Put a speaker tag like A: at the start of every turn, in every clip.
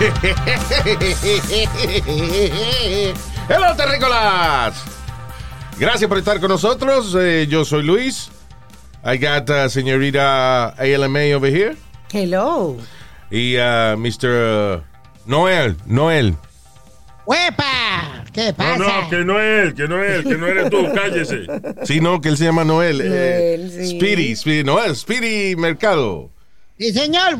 A: Hello, terrícolas. Gracias por estar con nosotros. Eh, yo soy Luis. I got uh, señorita ALMA over here.
B: Hello.
A: Y uh, Mr. Noel. Noel.
B: ¡Huepa! ¿Qué pasa?
C: No, no, que no es él, que no es él, que no eres tú, cállese.
A: Sí, no, que él se llama Noel. Eh,
B: Noel, sí.
A: Speedy, Speedy, Noel, Speedy Mercado.
B: Sí, señor,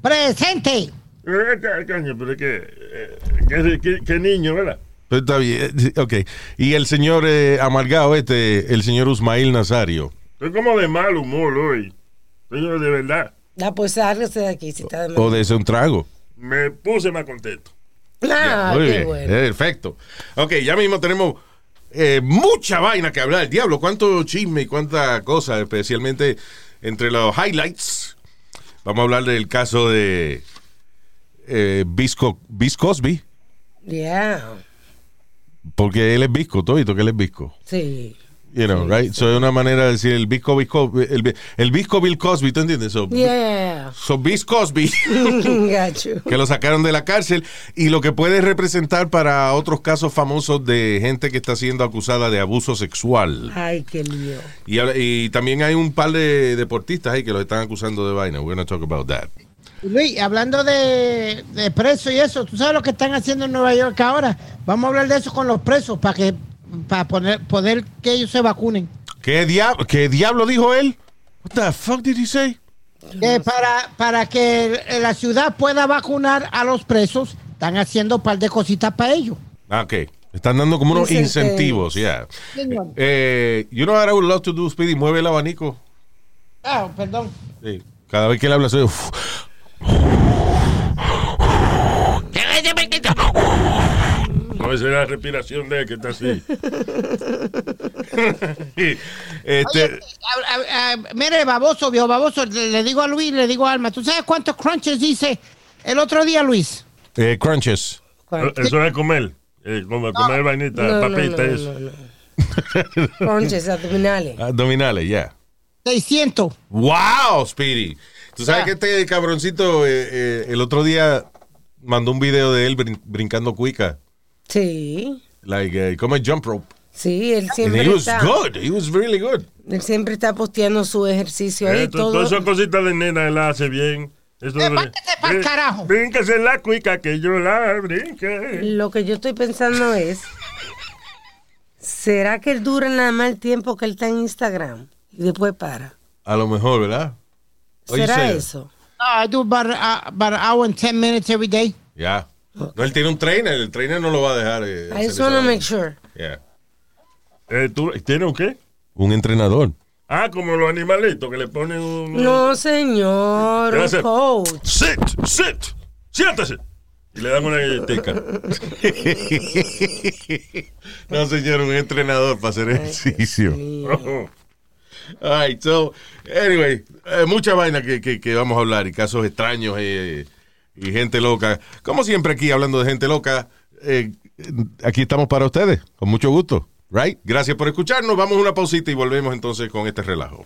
B: presente.
C: Eh, Caño, pero es que, eh, que, que- que niño, ¿verdad?
A: Pero está bien, eh, ok. Y el señor eh, amargado este, el señor Usmail Nazario.
C: Estoy como de mal humor hoy. Señor, de verdad.
B: Ah, pues sálgase de aquí si está de
A: O de ese un trago.
C: Me puse más contento.
B: Ah,
A: Muy
B: qué
A: bien,
B: bueno.
A: perfecto. Ok, ya mismo tenemos eh, mucha vaina que hablar. Diablo, cuánto chisme y cuánta cosa, especialmente entre los highlights. Vamos a hablar del caso de eh, Bisco, Bis Cosby,
B: Yeah.
A: porque él es Bisco, todito que él es Bisco.
B: Sí.
A: You know, right? So es una manera de decir el Bisco, Bisco, el, el Bisco Bill Cosby, ¿tú entiendes? So,
B: Yeah.
A: so Bis Cosby.
B: Got you.
A: que lo sacaron de la cárcel y lo que puede representar para otros casos famosos de gente que está siendo acusada de abuso sexual.
B: Ay, qué lío.
A: Y, y también hay un par de deportistas ahí que los están acusando de vaina. We're gonna talk about that.
D: Luis, hablando de, de presos y eso, ¿tú sabes lo que están haciendo en Nueva York ahora? Vamos a hablar de eso con los presos para que para poner, poder que ellos se vacunen.
A: ¿Qué, dia- ¿Qué diablo dijo él? What the fuck did he say?
D: Que para, para que la ciudad pueda vacunar a los presos, están haciendo un par de cositas para ellos.
A: Ah, ok. Están dando como unos
B: Incentivos.
A: incentivos, yeah.
D: Señor.
A: Eh, you know what I would love to do, Speedy? Mueve el abanico.
D: Ah, perdón.
A: Sí. Cada vez que él habla, soy... uf.
C: No, esa es la respiración de él que está así.
A: este,
D: Oye, a- a- a- mire, baboso, viejo baboso, le, le digo a Luis, le digo a Alma, ¿tú sabes cuántos crunches hice el otro día, Luis?
A: eh, crunches.
C: Eso es comer. Eh, como comer vainita,
B: No, no,
C: papita,
B: no,
C: eso.
B: no, no. Conches abdominales.
A: Abdominales, ya.
D: 600.
A: ¡Wow, Speedy! Tú sabes que este cabroncito eh, eh, el otro día mandó un video de él brin- brincando cuica.
B: Sí.
A: Like, eh, como el jump rope.
B: Sí, él
A: And
B: siempre
A: he was
B: está.
A: good. He was really good.
B: Él siempre está posteando su ejercicio ahí.
C: Eh, to-
B: todo.
C: Todas esas cositas de nena él la hace bien. Eso
D: pa'l
C: eh,
D: carajo.
C: Bríncase la cuica que yo la brinque.
B: Lo que yo estoy pensando es, ¿será que él dura nada más el tiempo que él está en Instagram y después para?
A: A lo mejor, ¿verdad?
B: ¿Será eso?
D: No, I do about, uh, about an hour and 10 minutes every day.
A: Ya. No, él tiene un trainer. El trainer no lo va a dejar. eh,
B: I just wanna
A: esa
B: make sure.
A: Yeah.
C: Eh, ¿tú, ¿Tiene un qué?
A: Un entrenador.
C: Ah, como los animalitos que le ponen un...
B: No, señor,
C: ¿Qué va a
B: un coach.
C: Sit, sit, siéntese. Y le dan una galletica.
A: no, señor, un entrenador para hacer ejercicio. All right, so, anyway, eh, mucha vaina que, que- vamos a hablar y casos extraños eh, y gente loca. Como siempre aquí hablando de gente loca, eh, aquí estamos para ustedes, con mucho gusto, right? Gracias por escucharnos, vamos a una pausita y volvemos entonces con este relajo.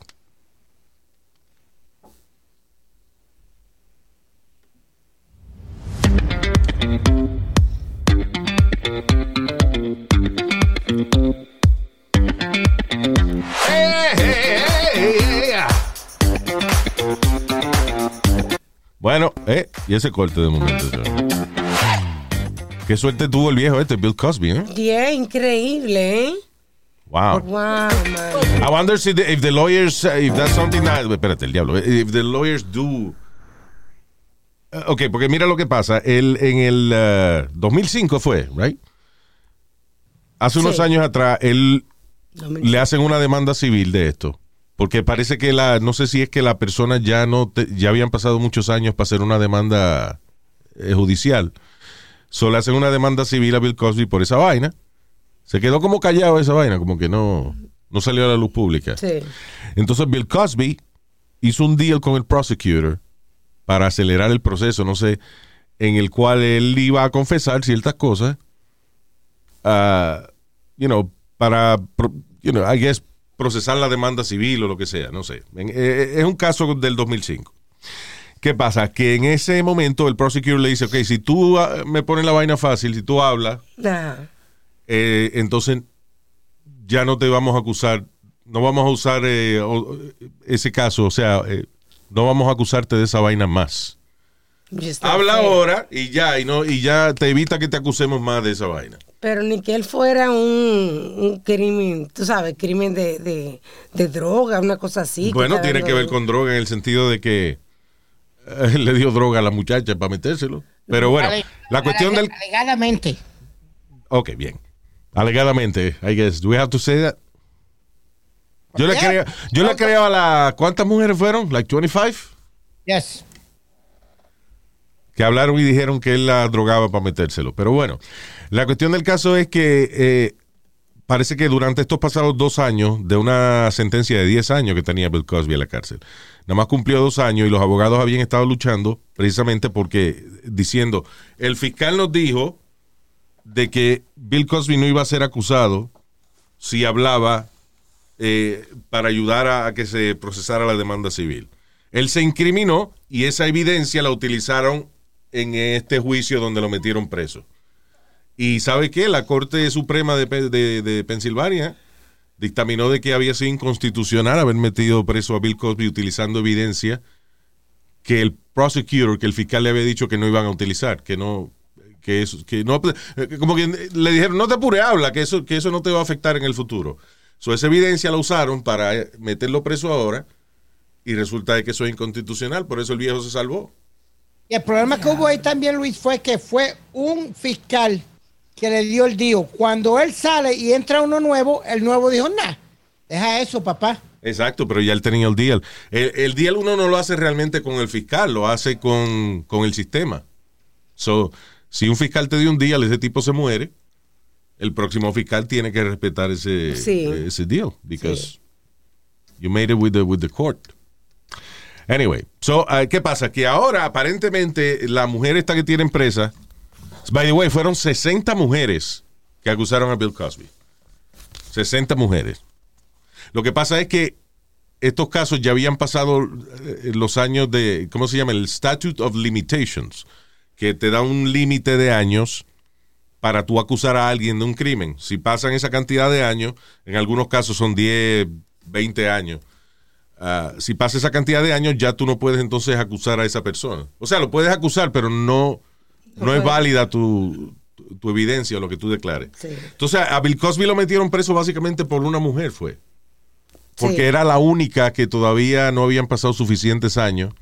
A: Hey, hey, Bueno, eh, y ese corte de momento. Qué suerte tuvo el viejo este, Bill Cosby, ¿eh?
B: Yeah, increíble, ¿eh?
A: Wow.
B: Wow, man.
A: I wonder if the, if the lawyers, uh, if that's something that, espérate, el diablo, if the lawyers do. Uh, ok, porque mira lo que pasa. Él en el uh, 2005 fue, right? Hace unos
B: Sí.
A: años atrás, él
B: 2005.
A: le hacen una demanda civil de esto. Porque parece que la, no sé si es que la persona ya no, te- ya habían pasado muchos años para hacer una demanda eh, judicial. Solo hacen una demanda civil a Bill Cosby por esa vaina. Se quedó como callado esa vaina, como que no, no salió a la luz pública.
B: Sí.
A: Entonces Bill Cosby hizo un deal con el prosecutor para acelerar el proceso, no sé, en el cual él iba a confesar ciertas cosas, ah, you know, para, you know, I guess, procesar la demanda civil o lo que sea, no sé. En- eh, es un caso del 2005. ¿Qué pasa? Que en ese momento el prosecutor le dice, ok, si tú ah, me pones la vaina fácil, si tú hablas, eh, entonces ya no te vamos a acusar, no vamos a usar eh, ese caso, o sea, eh, no vamos a acusarte de esa vaina más. Habla ahora y ya, y no, y ya te evita que te acusemos más de esa vaina.
B: Pero ni que él fuera un, un crimen, tú sabes, crimen de, de, de droga, una cosa así.
A: bueno, tiene que ver con droga en el sentido de que eh, le dio droga a la muchacha para metérselo. Pero bueno,
D: Ale-
A: la cuestión del...
D: Alegadamente.
A: Ok, bien. Alegadamente, I guess. Do we have to say that? Yo le creo, yo le creo a la... ¿Cuántas mujeres fueron? Like 25?
D: Yes.
A: Que hablaron y dijeron que él la drogaba para metérselo. Pero bueno, la cuestión del caso es que eh, parece que durante estos pasados dos años, de una sentencia de 10 años que tenía Bill Cosby en la cárcel, nada más cumplió dos años y los abogados habían estado luchando precisamente porque diciendo, el fiscal nos dijo de que Bill Cosby no iba a ser acusado si hablaba eh, para ayudar a, a que se procesara la demanda civil. Él se incriminó y esa evidencia la utilizaron en este juicio donde lo metieron preso. Y ¿sabe qué? La Corte Suprema de, de- Pensilvania dictaminó de que había sido inconstitucional haber metido preso a Bill Cosby utilizando evidencia que el prosecutor, que el fiscal le había dicho que no iban a utilizar, que no, que eso, que no, eh, como que le dijeron, no te apures, habla, que eso, que eso no te va a afectar en el futuro. So, esa evidencia la usaron para eh, meterlo preso ahora y resulta de que eso es inconstitucional, por eso el viejo se salvó.
D: Y el problema que hubo ahí también, Luis, fue que fue un fiscal que le dio el dio. Cuando él sale y entra uno nuevo, el nuevo dijo, nah, deja eso, papá.
A: Exacto, pero ya él tenía el deal. El, el deal uno no lo hace realmente con el fiscal, lo hace con, con el sistema. So, si un fiscal te dio un deal, ese tipo se muere, el próximo fiscal tiene que respetar ese,
B: Sí.
A: ese deal, because you made it with the, with the court. Anyway, so, uh, ¿qué pasa? Que ahora aparentemente la mujer esta que tiene empresa, by the way, fueron 60 mujeres que acusaron a Bill Cosby. 60 mujeres. Lo que pasa es que estos casos ya habían pasado eh, los años de, ¿cómo se llama? El Statute of Limitations, que te da un límite de años para tú acusar a alguien de un crimen. Si pasan esa cantidad de años, en algunos casos son 10, 20 años. Ah, si pasa esa cantidad de años, ya tú no puedes entonces acusar a esa persona. O sea, lo puedes acusar, pero no, no es válida tu, tu, evidencia o lo que tú declares.
B: Sí.
A: Entonces, a Bill Cosby lo metieron preso básicamente por una mujer, fue. Porque
B: Sí.
A: era la única que todavía no habían pasado suficientes años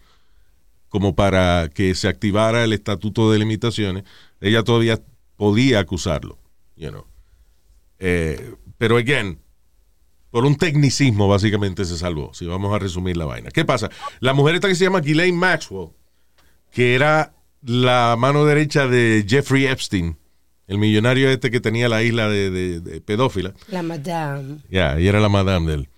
A: como para que se activara el estatuto de limitaciones. Ella todavía podía acusarlo, you know. Eh, pero, again, por un tecnicismo básicamente se salvó, si vamos a resumir la vaina. ¿Qué pasa? La mujer esta que se llama Ghislaine Maxwell, que era la mano derecha de Jeffrey Epstein, el millonario este que tenía la isla de, de- de pedófila.
B: La madame.
A: Ya, y era la madame de él.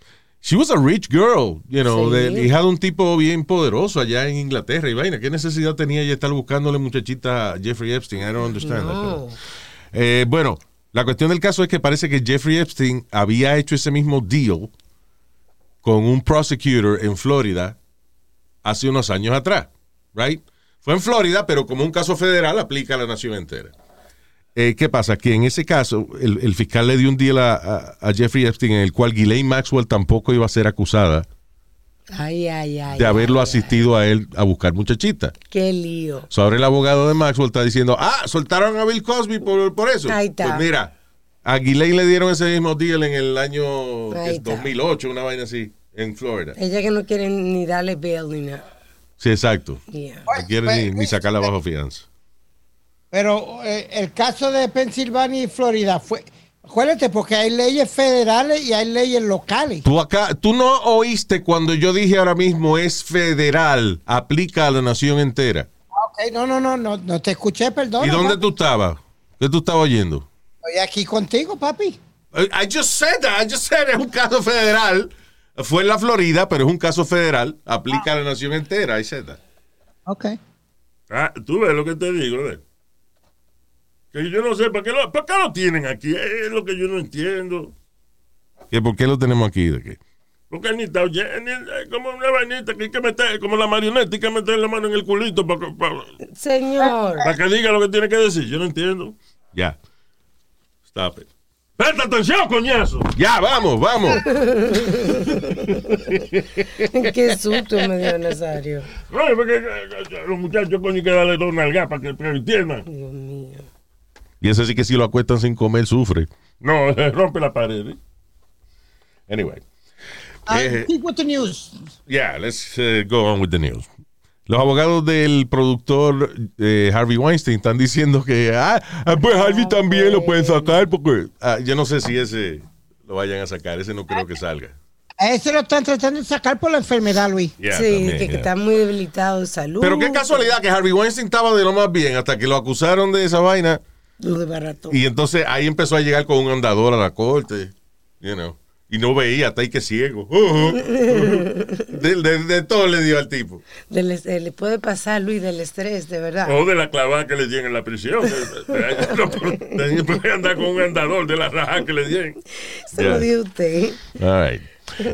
A: She was a rich girl, you know,
B: Sí.
A: de- hija de un tipo bien poderoso allá en Inglaterra y vaina. ¿Qué necesidad tenía ella estar buscándole muchachita a Jeffrey Epstein? I don't understand that,
B: No.
A: pero- Eh, bueno, la cuestión del caso es que parece que Jeffrey Epstein había hecho ese mismo deal con un prosecutor en Florida hace unos años atrás, right? Fue en Florida, pero como un caso federal aplica a la nación entera. Eh, ¿Qué pasa? Que en ese caso, el, fiscal le dio un deal a, a- a Jeffrey Epstein en el cual Ghislaine Maxwell tampoco iba a ser acusada
B: Ay, ay, ay.
A: de haberlo
B: ay,
A: asistido a él a buscar muchachita.
B: Qué lío.
A: So, ahora el abogado de Maxwell está diciendo, ah, soltaron a Bill Cosby por, por eso.
B: Ahí está.
A: Pues mira, a Ghislaine le dieron ese mismo deal en el año
B: Ahí
A: que es
B: está.
A: 2008, una vaina así, en Florida.
B: Ella que no quiere ni darle bail ni nada.
A: Sí, exacto.
B: Yeah.
A: No quiere ni, ni sacarla bajo fianza.
D: Pero eh, el caso de Pensilvania y Florida fue, acuérdate, porque hay leyes federales y hay leyes locales.
A: Tú acá, tú no oíste cuando yo dije ahora mismo es federal, aplica a la nación entera.
D: Ok, Ok, no, no, no, no, no te escuché, perdón.
A: ¿Y dónde tú estabas? ¿Qué tú estabas oyendo?
D: Estoy aquí contigo, papi.
A: I just said that. I just said es un caso federal. Fue en la Florida, pero es un caso federal. Aplica a la nación entera. I said that.
D: Ok.
C: Ah, tú ves lo que te digo, ¿ves? Que yo no sé, ¿para qué lo, para qué lo tienen aquí? Es lo que yo no entiendo.
A: ¿Que ¿Por qué lo tenemos aquí? ¿De qué?
C: Porque ni está oyendo, ni- como una vainita que hay que meter, como la marioneta, hay que meter la mano en el culito para, para,
B: Señor.
C: para que diga lo que tiene que decir. Yo no entiendo.
A: Ya. Stop it.
C: ¡Presta atención, coñazo!
A: Ya, vamos, vamos.
B: Qué susto me dio Nazario.
C: Oye, porque eh, eh, los muchachos, coño, hay que darle dos nalgas para que, para que entiendan.
B: Dios mío.
A: Y ese sí que si lo acuestan sin comer sufre.
C: No, rompe la pared. ¿eh?
A: Anyway.
D: Ah,
A: Eh,
D: keep with the news.
A: Yeah, let's uh, go on with the news. Los abogados del productor eh, Harvey Weinstein están diciendo que, ah, ah, pues Harvey también lo pueden sacar porque ah, yo no sé si ese lo vayan a sacar, ese no creo que salga.
D: A ese lo están tratando de sacar por la enfermedad, Luis.
A: Yeah,
B: sí,
A: también,
B: que, que
A: yeah.
B: está muy debilitado de salud.
A: Pero qué casualidad que Harvey Weinstein estaba de lo más bien hasta que lo acusaron de esa vaina
B: Lo desbarató.
A: y entonces ahí empezó a llegar con un andador a la corte, you know, y no veía, hasta ahí que ciego. De, de- de todo le dio al tipo.
B: Eh, le puede pasar, Luis, del estrés, de verdad.
C: O de la clavada que le dieron en la prisión. no puede andar con un andador de la raja que le dieron.
B: Se lo dio usted.
A: All right.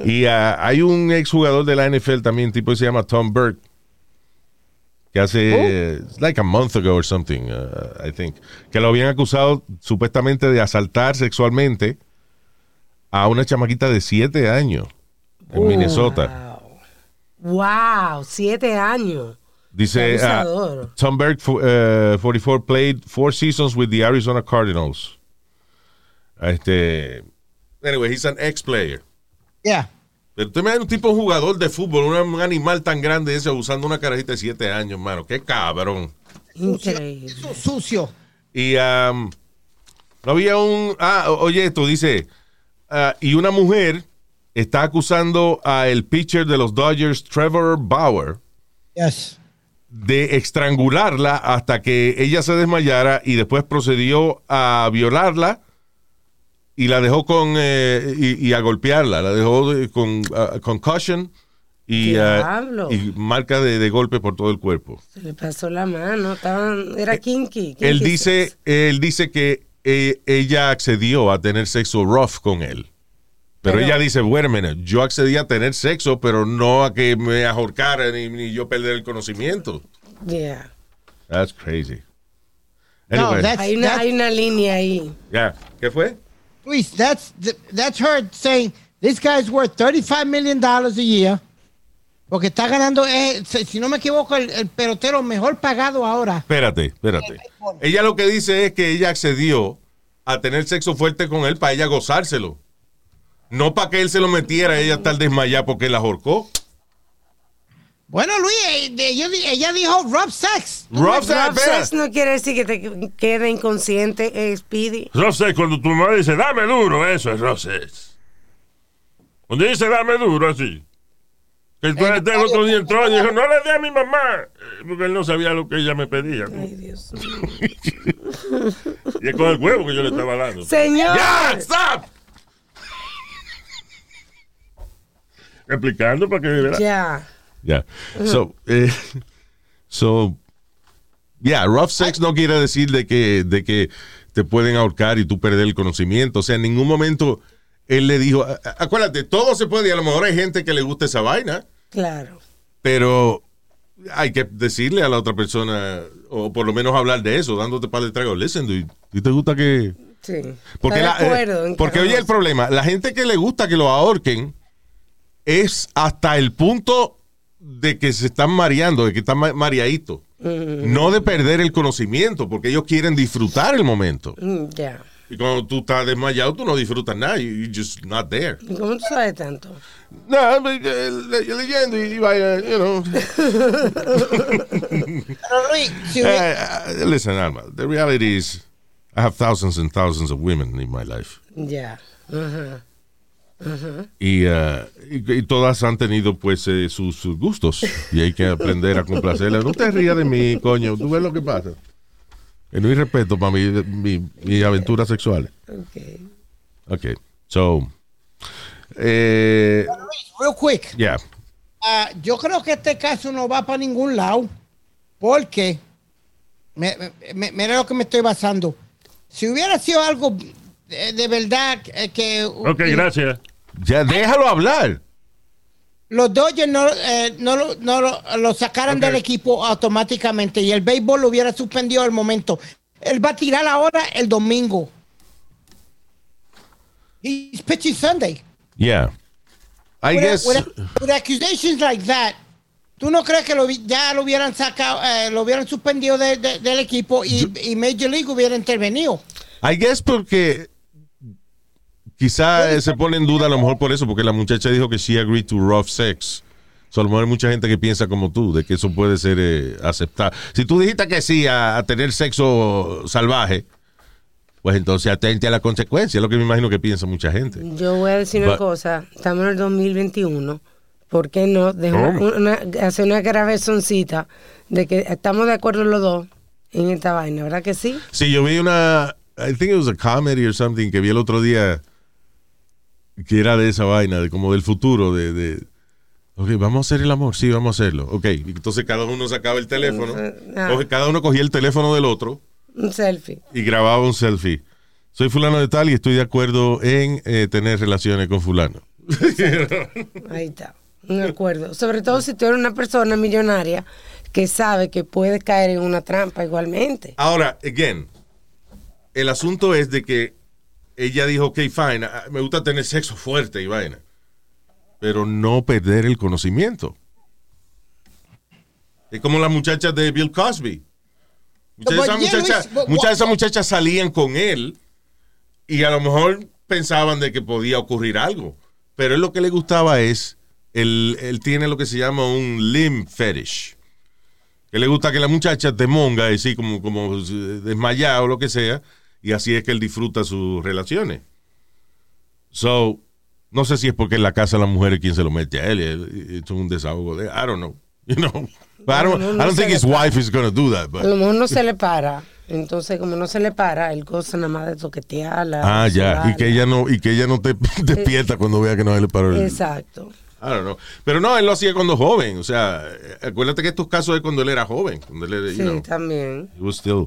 A: Y ah, hay un exjugador de la NFL también, tipo que se llama Tom Burke, que hace, it's like a month ago or something, uh, I think, que lo habían acusado supuestamente de asaltar sexualmente a una chamaquita de 7 años en Minnesota.
B: Wow. Wow, siete años.
A: Dice,
B: Qué abusador.
A: Tom Burke, fu- uh, 44, played four seasons with the Arizona Cardinals. Este, anyway, he's an ex-player.
D: Yeah.
A: Pero usted me da un tipo jugador de fútbol, un, animal tan grande ese usando una carajita de 7 años, mano. Qué cabrón.
B: Increíble.
D: Sucio.
A: Y um, no había un. Ah, oye, esto dice. ah, y una mujer está acusando a el pitcher de los Dodgers, Trevor Bauer,
D: Yes.
A: de estrangularla hasta que ella se desmayara y después procedió a violarla y la dejó con. eh, y, y a golpearla. La dejó de- con ah, concussion y, ah, y marca de, de golpe por todo el cuerpo.
B: Se le pasó la mano. Estaban, era kinky.
A: Él dice,
B: sex.
A: él dice que eh, ella accedió a tener sexo rough con él. Pero,
B: Pero-
A: ella dice, minute, yo accedí a tener sexo, pero no a que me ahorcara ni, ni yo perder el conocimiento.
B: Yeah.
A: That's crazy.
D: No,
A: Anyway,
D: that's,
B: Hay una,
D: that's-
B: hay una línea ahí.
A: ya, ¿qué fue?
D: Luis, that's th- that's her saying this guy's worth 35 million dollars a year. Porque está ganando, eh, si no me equivoco, el, el pelotero mejor pagado ahora.
A: Espérate, espérate. Ella lo que dice es que ella accedió a tener sexo fuerte con él para ella gozárselo. No para que él se lo metiera, ella estar desmayada porque la ahorcó.
D: Bueno, Luis, eh, ella, di- ella dijo rough sex.
A: Rough sex,
B: sex no quiere decir que te quede inconsciente, eh, Speedy.
C: Rosé, cuando tu madre dice, dame duro, eso es Rosé. Cuando dice, dame duro, así. Que el, el otro día entró y dijo, no le dé a mi mamá. eh, Porque él no sabía lo que ella me pedía. ¿no?
B: Ay, Dios mío.
C: Y es con el huevo que yo le estaba dando.
B: Señor.
A: ¡Ya! ¡Stop!
C: Explicando para que verá.
B: Ya.
A: Yeah. So, eh, so, yeah, rough sex no quiere decir de que, de que te pueden ahorcar y tú perder el conocimiento. O sea, en ningún momento él le dijo, "A- a- acuérdate, todo se puede y a lo mejor hay gente que le gusta esa vaina,
B: Claro.
A: pero hay que decirle a la otra persona, o por lo menos hablar de eso, dándote para de trago. Listen, dude, ¿y te gusta que...?
B: Sí.
A: Porque, la- eh, porque oye, el problema, la gente que le gusta que lo ahorquen es hasta el punto de que se están mareando, de que están ma- mareaditos. No de perder el conocimiento, porque ellos quieren disfrutar el momento.
B: Mm, Ya.
A: Y cuando tú estás desmayado, tú no disfrutas nada. You, you're just not there.
B: ¿Y cómo tú sabes tanto?
A: No, eh, le- leyendo y vaya, you know.
D: Pero Luis, si hubiera-
A: eh, listen, Alma, the reality is I have thousands and thousands of women in my life. Y, ah, y- y todas han tenido pues eh, sus, sus gustos y hay que aprender a complacerlas. No te rías de mí, coño, tú ves lo que pasa. Que no hay respeto para mi, mi, mi aventuras sexuales.
B: Ok.
A: Ok, so, eh,
D: Real quick.
A: yeah.
D: Ah, yo creo que este caso no va para ningún lado. Porque, me- me- me- mira lo que me estoy basando. Si hubiera sido algo de, de verdad eh, que
C: Ok, gracias.
A: Ya déjalo hablar.
D: los Dodgers no, eh, no, lo, no lo, lo sacaran
C: Ok.
D: del equipo automáticamente y el béisbol lo hubiera suspendido al momento, él va a tirar ahora el domingo. He's pitching Sunday.
A: Yeah. I
D: with,
A: guess.
D: with- with accusations like that, ¿tú no crees que lo, ya lo hubieran sacado, eh, lo hubieran suspendido de- de- del equipo y, y Major League hubiera intervenido?
A: I guess porque quizá se pone en duda a lo mejor por eso, porque la muchacha dijo que she agreed to rough sex. So, a lo mejor hay mucha gente que piensa como tú, de que eso puede ser eh, aceptado. Si tú dijiste que sí a, a tener sexo salvaje, pues entonces atente a la consecuencia, es lo que me imagino que piensa mucha gente.
B: Yo voy a decir una cosa. Estamos en el 2021. ¿Por qué no dejar una, hacer una gravezoncita de que estamos de acuerdo los dos en esta vaina? ¿Verdad que sí?
A: Sí, yo vi una, I think it was a comedy or something, que vi el otro día, que era de esa vaina, de como del futuro, de, de ok, vamos a hacer el amor, sí, vamos a hacerlo. Ok, entonces cada uno sacaba el teléfono,
B: Ah.
A: cada uno cogía el teléfono del otro
B: Un selfie.
A: y grababa un selfie. Soy fulano de tal y estoy de acuerdo en eh, tener relaciones con fulano.
B: Ahí está. Un acuerdo. Sobre todo si tú eres una persona millonaria que sabe que puede caer en una trampa igualmente.
A: Ahora, again, el asunto es de que ella dijo, ok, fine, ah, me gusta tener sexo fuerte y vaina, pero no perder el conocimiento. Es como las muchachas de Bill Cosby. Muchas de esas muchachas, salían con él y a lo mejor pensaban de que podía ocurrir algo. Pero él lo que le gustaba es, él, él tiene lo que se llama un limb fetish. Que le gusta que la muchacha te monga, así como, como desmayada o lo que sea, y así es que él disfruta sus relaciones. So, no sé si es porque en la casa la mujer es quien se lo mete a él, es un desahogo de, I don't know, you know. But I don't,
B: No, no,
A: I don't think his wife is going to do that. but-
B: A lo mejor no se le para. Entonces, como no se le para, él goza nada más de toquetearla.
A: Ah, ya, y que ella no, y que ella no te despierta cuando vea que no se le paró el...
B: Exacto.
A: I don't know. Pero no, él lo hacía cuando joven, o sea, acuérdate que estos casos es cuando él era joven, cuando él era, you
B: Sí,
A: know.
B: también.
A: It was still-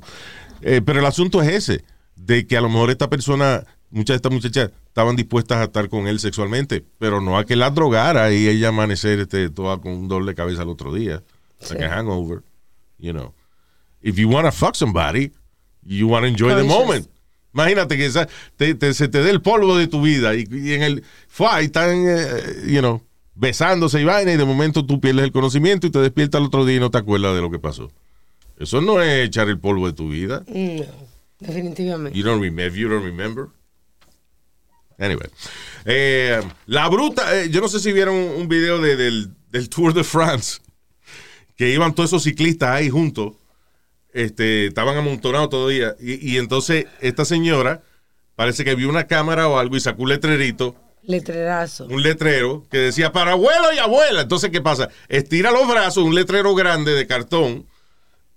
A: Eh, pero el asunto es ese, de que a lo mejor esta persona, muchas de estas muchachas estaban dispuestas a estar con él sexualmente, pero no a que la drogara y ella amanecer este, toda con un dolor de cabeza al otro día, like a hangover, you know. If you want to fuck somebody, you want to enjoy the moment. Imagínate que te- te- se te dé el polvo de tu vida y, y en el fue están, eh, you know, besándose y vaina y de momento tú pierdes el conocimiento y te despiertas el otro día y no te acuerdas de lo que pasó. Eso no es echar el polvo de tu vida.
B: No, definitivamente.
A: You don't remember. You don't remember. Anyway. Eh, la bruta, eh, yo no sé si vieron un, video de- del, del Tour de France, que iban todos esos ciclistas ahí juntos, este, estaban amontonados todavía, y, y entonces esta señora parece que vio una cámara o algo y sacó un letrerito,
B: Letrerazo.
A: un letrero que decía para abuelo y abuela. Entonces, ¿qué pasa? Estira los brazos, un letrero grande de cartón,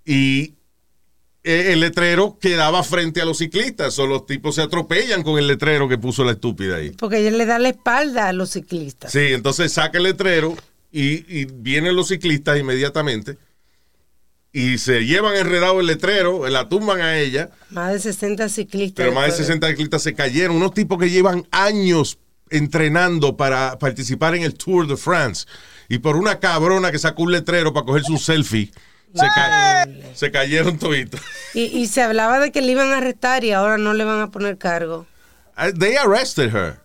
A: y el letrero quedaba frente a los ciclistas, o los tipos se atropellan con el letrero que puso la estúpida ahí.
B: Porque ella le da la espalda a los ciclistas.
A: Sí, entonces saca el letrero y, y vienen los ciclistas inmediatamente y se llevan enredado el letrero, la tumban a ella,
B: Más de 60 ciclistas.
A: pero más de
B: después
A: 60 ciclistas se cayeron. Unos tipos que llevan años entrenando para participar en el Tour de France y por una cabrona que sacó un letrero para cogerse un selfie, se, ca- se cayeron toditos.
B: Y, y se hablaba de que le iban a arrestar y ahora no le van a poner cargo.
A: Uh, They arrested her.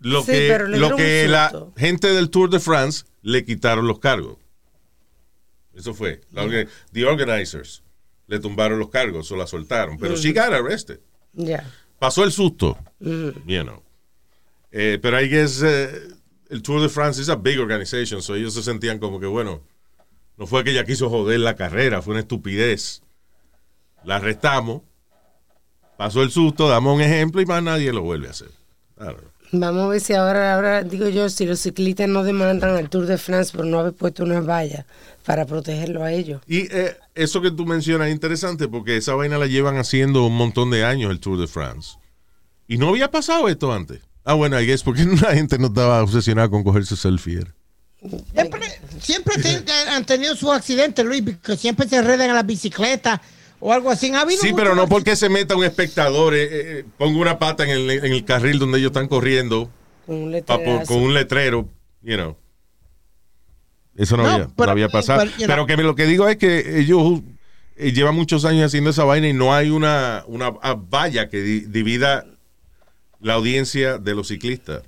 A: Lo
B: Sí,
A: que,
B: pero le
A: lo que la gente del Tour de France le quitaron los cargos. Eso fue. La the organizers le tumbaron los cargos o la soltaron. Pero she got arrested.
B: Ya.
A: Pasó el susto. You know. Eh, pero I guess eh, el Tour de France es a big organization. So ellos se sentían como que, bueno, no fue que ella quiso joder la carrera, fue una estupidez. La arrestamos. Pasó el susto, damos un ejemplo y más nadie lo vuelve a hacer.
B: Vamos a ver si ahora, ahora digo yo, si los ciclistas no demandan al Tour de France por no haber puesto unas vallas para protegerlo a ellos.
A: Y eh, eso que tú mencionas es interesante porque esa vaina la llevan haciendo un montón de años el Tour de France. Y no había pasado esto antes. Ah, bueno, I guess porque la gente no estaba obsesionada con cogerse selfie. era.
D: Siempre, siempre te- han tenido sus accidentes, Luis, porque siempre se enredan a la bicicleta o algo así. Ha habido
A: Sí, pero no porque se meta un espectador, eh, eh, ponga una pata en el, en el carril donde ellos están corriendo
B: Con un
A: con letrero, you know. Eso no,
D: No,
A: había, no había pasado.
D: pero, you
A: Pero,
D: know.
A: que me- lo que digo es que ellos eh, llevan muchos años haciendo esa vaina y no hay una, una ah, valla que di- divida la audiencia de los ciclistas.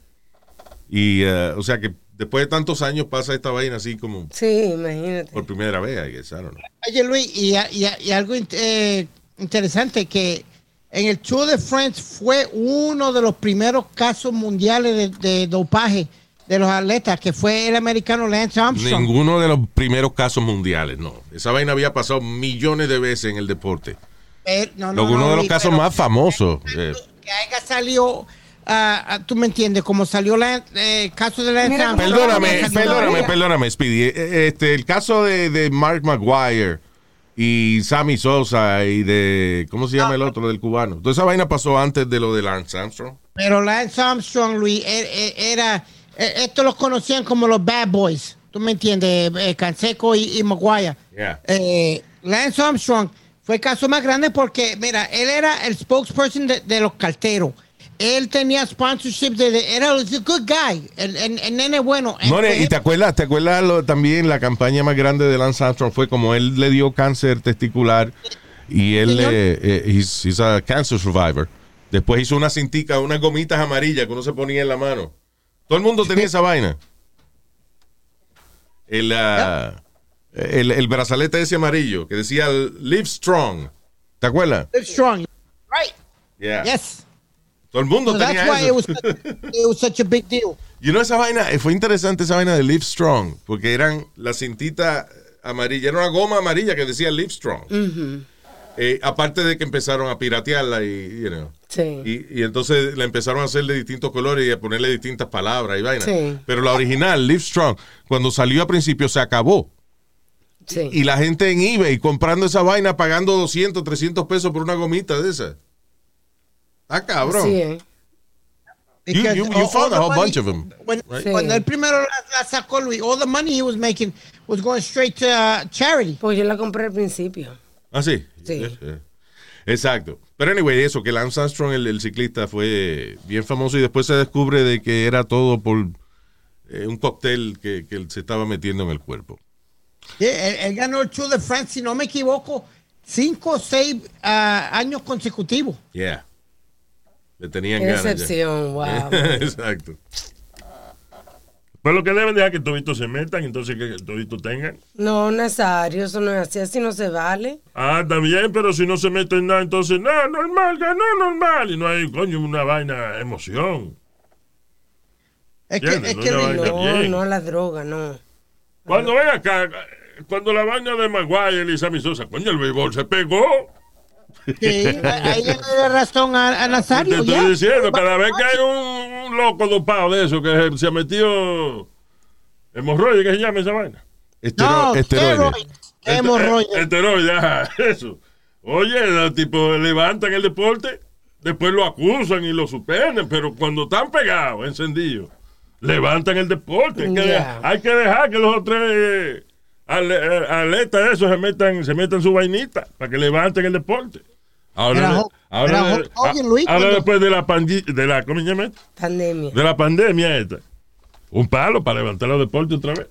A: Y, eh, o sea, que después de tantos años pasa esta vaina así como
B: Sí, imagínate.
A: por primera vez, I guess, I don't know.
D: Oye, Luis, y, y- y algo eh, interesante que en el Tour de France fue uno de los primeros casos mundiales de, de dopaje de los atletas, que fue el americano Lance Armstrong.
A: Ninguno de los primeros casos mundiales, no. Esa vaina había pasado millones de veces en el deporte.
D: Eh, no, no,
A: Luego, uno
D: no,
A: de los
D: Luis,
A: casos
D: pero-
A: más famosos. eh,
D: Que haya salió, ah, tú me entiendes, como salió la- eh, el caso de Lance
B: Mira,
D: Armstrong.
A: Perdóname,
B: Perdóname,
A: perdóname, Speedy. Eh, eh, Este, el caso de, de Mark Maguire y Sammy Sosa y de, ¿cómo se llama el otro? Del cubano. Toda esa vaina pasó antes de lo de Lance Armstrong.
D: Pero Lance Armstrong, Luis, e- e- era, eh, estos los conocían como los Bad Boys. ¿Tú me entiendes? Canseco y, y Maguire.
A: Yeah.
D: Eh, Lance Armstrong fue el caso más grande porque, mira, él era el spokesperson de, de los carteros. Él tenía sponsorship de, de- era was a good guy, el, el- el nene bueno.
A: No,
D: Entonces,
A: y te acuerdas, te acuerdas lo- también la campaña más grande de Lance Armstrong fue como él le dio cáncer testicular y él
D: Señor.
A: eh, eh, he's, he's a cancer survivor. Después hizo una cintica, unas gomitas amarillas que uno se ponía en la mano. Todo el mundo tenía esa vaina. El, ah, el, el brazalete ese amarillo que decía Live Strong. ¿Te acuerdas?
D: Live strong. Right.
A: Yeah.
D: Yes.
A: Todo el mundo
D: So
A: tenía
D: that's why
A: eso.
D: it was, it was such a big deal.
A: Y no esa vaina, eh, fue interesante esa vaina de Live Strong, porque eran la cintita amarilla, era una goma amarilla que decía Live Strong. Eh, aparte de que empezaron a piratearla y, you know,
B: Sí.
A: y, y entonces la empezaron a hacer de distintos colores y a ponerle distintas palabras y vainas.
B: Sí.
A: Pero la original, Live Strong, cuando salió a principio se acabó.
B: Sí.
A: Y la gente en eBay comprando esa vaina, pagando 200, 300 pesos por una gomita de esa. Ah, cabrón.
B: Sí, eh.
A: You- you- you
D: all- all
A: found a whole
D: money-
A: bunch of 'em,
D: When,
B: Sí.
D: Cuando el primero la, la sacó Luis, all the money he was making was going straight to uh, charity.
B: Pues yo la compré al principio.
A: Ah, sí.
B: Sí.
A: Exacto. Pero anyway, eso, que Lance Armstrong, el, el ciclista, fue bien famoso y después se descubre de que era todo por eh, un cóctel que, que él se estaba metiendo en el cuerpo.
D: Yeah, él, él ganó el Tour de France, si no me equivoco, cinco o seis ah, años consecutivos.
A: Yeah. Le tenían
B: Qué
A: ganas.
B: decepción, wow.
A: Exacto.
C: Pues lo que deben dejar que toditos se metan, entonces que toditos tengan.
B: No, Nazario, eso no es así, así no se vale.
C: Ah, está bien, pero si no se meten nada, entonces, no, normal, ganó normal. Y no hay, coño, una vaina, emoción.
D: Es que, es
C: no
D: que.
B: No,
C: bien.
B: no la droga, no.
C: Cuando ven acá, cuando la vaina de Maguire y Sammy Sosa, coño, el béisbol se pegó.
D: Sí, ahí le doy razón a, a
C: Te
D: Nazario.
C: estoy
D: ya.
C: diciendo, cada vez que hay un, un loco dopado de eso que se ha metido hemorroide, que se llama esa vaina.
A: Estero-
D: No,
A: esteroide.
C: Este- Esteroide, ajá, eso. Oye, los tipos levantan el deporte, después lo acusan y lo suspenden, pero cuando están pegados, encendidos, levantan el deporte. Hay que,
B: Ya.
C: hay que dejar que los otros eh, eh, atletas esos se metan, se metan su vainita para que levanten el deporte. Ahora, ahora, después de la, pandi- de la ¿cómo se llama esto?
B: Pandemia.
C: de la pandemia esta, un palo para levantar los deportes otra vez.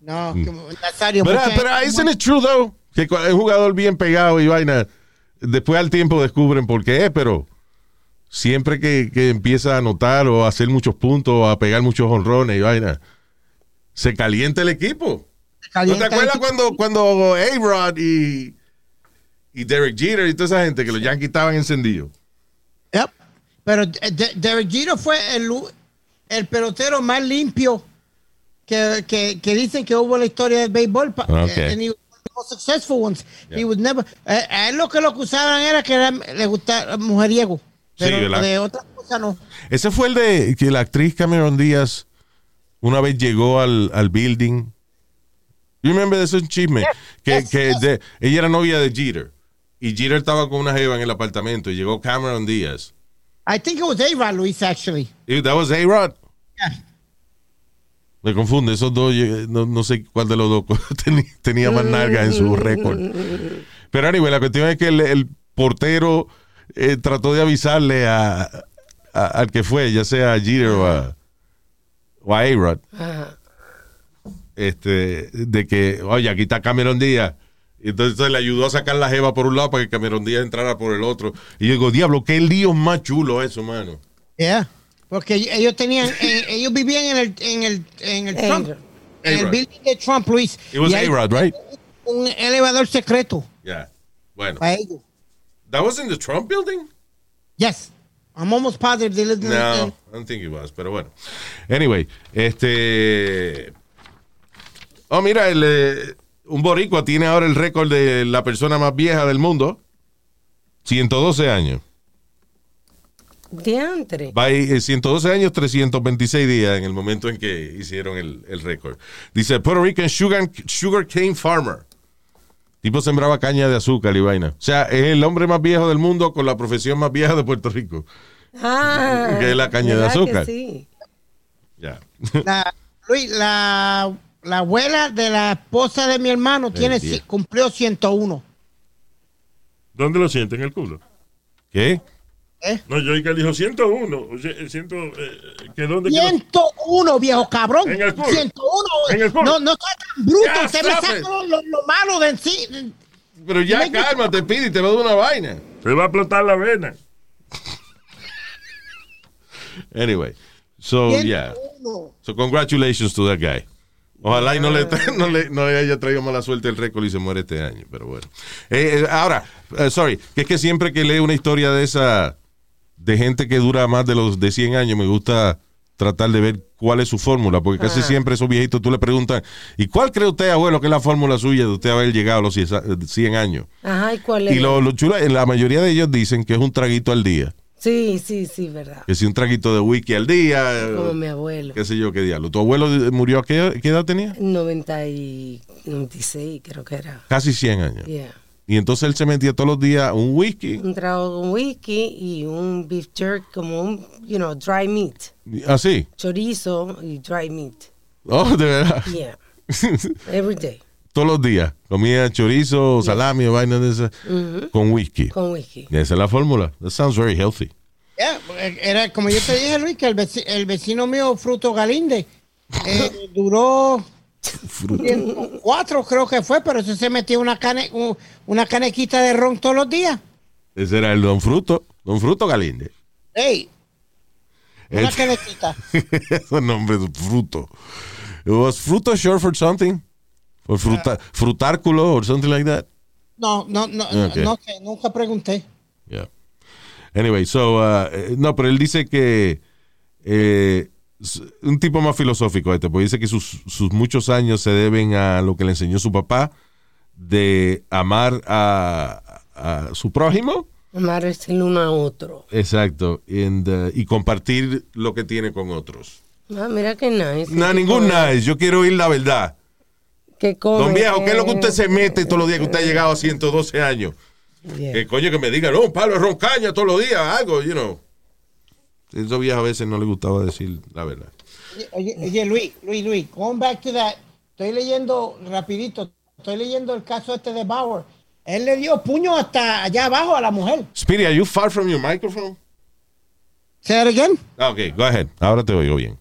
D: No, que- Nazario.
A: Pero, pero isn't it true, though? Que un jugador bien pegado y vaina, después al tiempo descubren por qué es, pero siempre que, que empieza a anotar o a hacer muchos puntos o a pegar muchos honrones y vaina, se calienta el equipo. ¿No
D: calienta
A: te acuerdas
D: el-
A: cuando, cuando A-Rod y, y Derek Jeter y toda esa gente que los Yankees estaban encendidos?
D: Yep. Pero eh, De- Derek Jeter fue el, el pelotero más limpio que, que, que dicen que hubo en la historia del béisbol. pa-
A: Ok.
D: eh, and he was one of the most successful ones. He was never, eh, a él lo que lo acusaban era que era- le gustaba mujeriego. Pero
A: ¿verdad?
D: de otra cosa no.
A: Ese fue el de que la actriz Cameron Díaz una vez llegó al, al building. You remember de ese chisme? que
D: yes,
A: que
D: yes.
A: de- ella era novia de Jeter. Y Jeter estaba con una jeva en el apartamento y llegó Cameron Díaz.
D: I think it was A-Rod, Luis, actually.
A: Y that was A-Rod.
D: Yeah.
A: Me confunde, esos dos, no, no sé cuál de los dos tenía, más nalga en su récord. Pero anyway, la cuestión es que el, el portero eh, trató de avisarle a, a- al que fue, ya sea a Jeter o a, o a A-Rod,
B: Ajá.
A: este, de que, oye, aquí está Cameron Díaz. Entonces le ayudó a sacar la jeva por un lado para que Cameron Díaz entrara por el otro. Y yo digo, diablo, qué lío más chulo eso, mano.
D: Yeah. Porque ellos tenían, eh, ellos vivían en el, en el, en el Trump, en el building de Trump, Luis.
A: It was A-Rod, right?
D: Un elevador secreto
A: Yeah. Bueno.
D: para ellos.
A: That was in the Trump building?
D: Yes. I'm almost positive they lived in
A: No,
D: in-
A: I don't think it was, pero bueno. Anyway, este. Oh, mira, el, eh, un boricua tiene ahora el récord de la persona más vieja del mundo. 112 años.
B: Diantre.
A: Va ahí, eh, 112 años, 326 días en el momento en que hicieron el, el récord. Dice Puerto Rican sugar, sugar cane farmer. Tipo sembraba caña de azúcar y vaina. O sea, es el hombre más viejo del mundo con la profesión más vieja de Puerto Rico.
B: Ah,
A: Que es la caña de
B: ¿verdad que
A: azúcar.
B: sí?
A: Ya.
D: La, Luis, la, la abuela de la esposa de mi hermano tiene, cumplió 101.
C: ¿Dónde lo siente? ¿En el culo?
A: ¿Qué?
C: No, yo que él dijo 101. O sea, el ciento, eh, ¿que dónde quedó?
D: 101, viejo cabrón.
C: En el culo.
D: 101.
C: En el culo.
D: No, no está tan bruto. Usted me saca lo, lo- lo malo de sí.
A: Pero ya cálmate, pide y te va a dar una vaina.
C: Se va a explotar la vena.
A: Anyway, so yeah.
D: 101.
A: So congratulations to that guy. Ojalá y no le, no le, no le haya traído mala suerte el récord y se muere este año, pero bueno. Eh, eh, ahora, eh, sorry, que es que siempre que leo una historia de esa, de gente que dura más de los de 100 años, me gusta tratar de ver cuál es su fórmula, porque casi
B: Ajá.
A: siempre esos viejitos tú le preguntas, ¿y cuál cree usted, abuelo, que es la fórmula suya de usted haber llegado a los 100 100 años?
B: Ajá, ¿y cuál es?
A: Y lo, lo chulo, la mayoría de ellos dicen que es un traguito al día.
B: Sí, sí, sí, verdad.
A: Que si un traguito de whisky al día,
B: Como mi abuelo.
A: qué sé yo qué diablo. ¿Tu abuelo murió a qué, qué edad tenía?
B: 90 y 96 creo que era.
A: Casi 100 años.
B: Yeah.
A: Y entonces él se metía todos los días un whisky.
B: Un trago con whisky y un beef jerky como un, you know, dry meat.
A: Así.
B: Chorizo y dry meat.
A: Oh, de verdad.
B: Yeah. Every day.
A: Todos los días. Comía chorizo, salami o vainas de esas con whisky.
B: Con whisky.
A: Esa es la fórmula. That sounds very healthy.
D: Yeah, era como yo te dije, Luis, que el vecino, el vecino mío, Fruto Galinde, eh, duró 104 creo que fue, pero eso se metió una, cane, un- una canequita de ron todos los días.
A: Ese era el Don Fruto. Don Fruto Galinde.
D: Ey, una
A: El-
D: canequita.
A: Ese nombre de fruto. Was fruto short for something? For fruta, frutárculo or something like that?
D: No, no, no,
A: Ok.
D: no sé, nunca pregunté.
A: Yeah. Anyway, so, uh, eh, no, pero él dice que eh, un tipo más filosófico este, porque dice que sus, sus muchos años se deben a lo que le enseñó su papá de amar a, a su prójimo,
B: Amarse el uno a otro.
A: exacto, and, uh, y compartir lo que tiene con otros.
B: Ah, mira qué nice.
A: No,
B: Que
A: ningún nice, yo quiero oír la verdad.
B: Que come.
A: Don viejo, ¿qué es lo que usted se mete todos los días que usted ha llegado a 112 años?
B: Yeah.
A: Que coño que me diga, no, un palo de roncaña todos los días, algo, you know. Esos viejos a veces no les gustaba decir la verdad.
D: Oye, oye, Luis, Luis, Luis, going back to that, estoy leyendo rapidito, estoy leyendo el caso este de Bauer. Él le dio puño hasta allá abajo a la mujer.
A: Speedy, are you far from your microphone?
D: Say it again.
A: Ah, ok, go ahead. Ahora te oigo bien.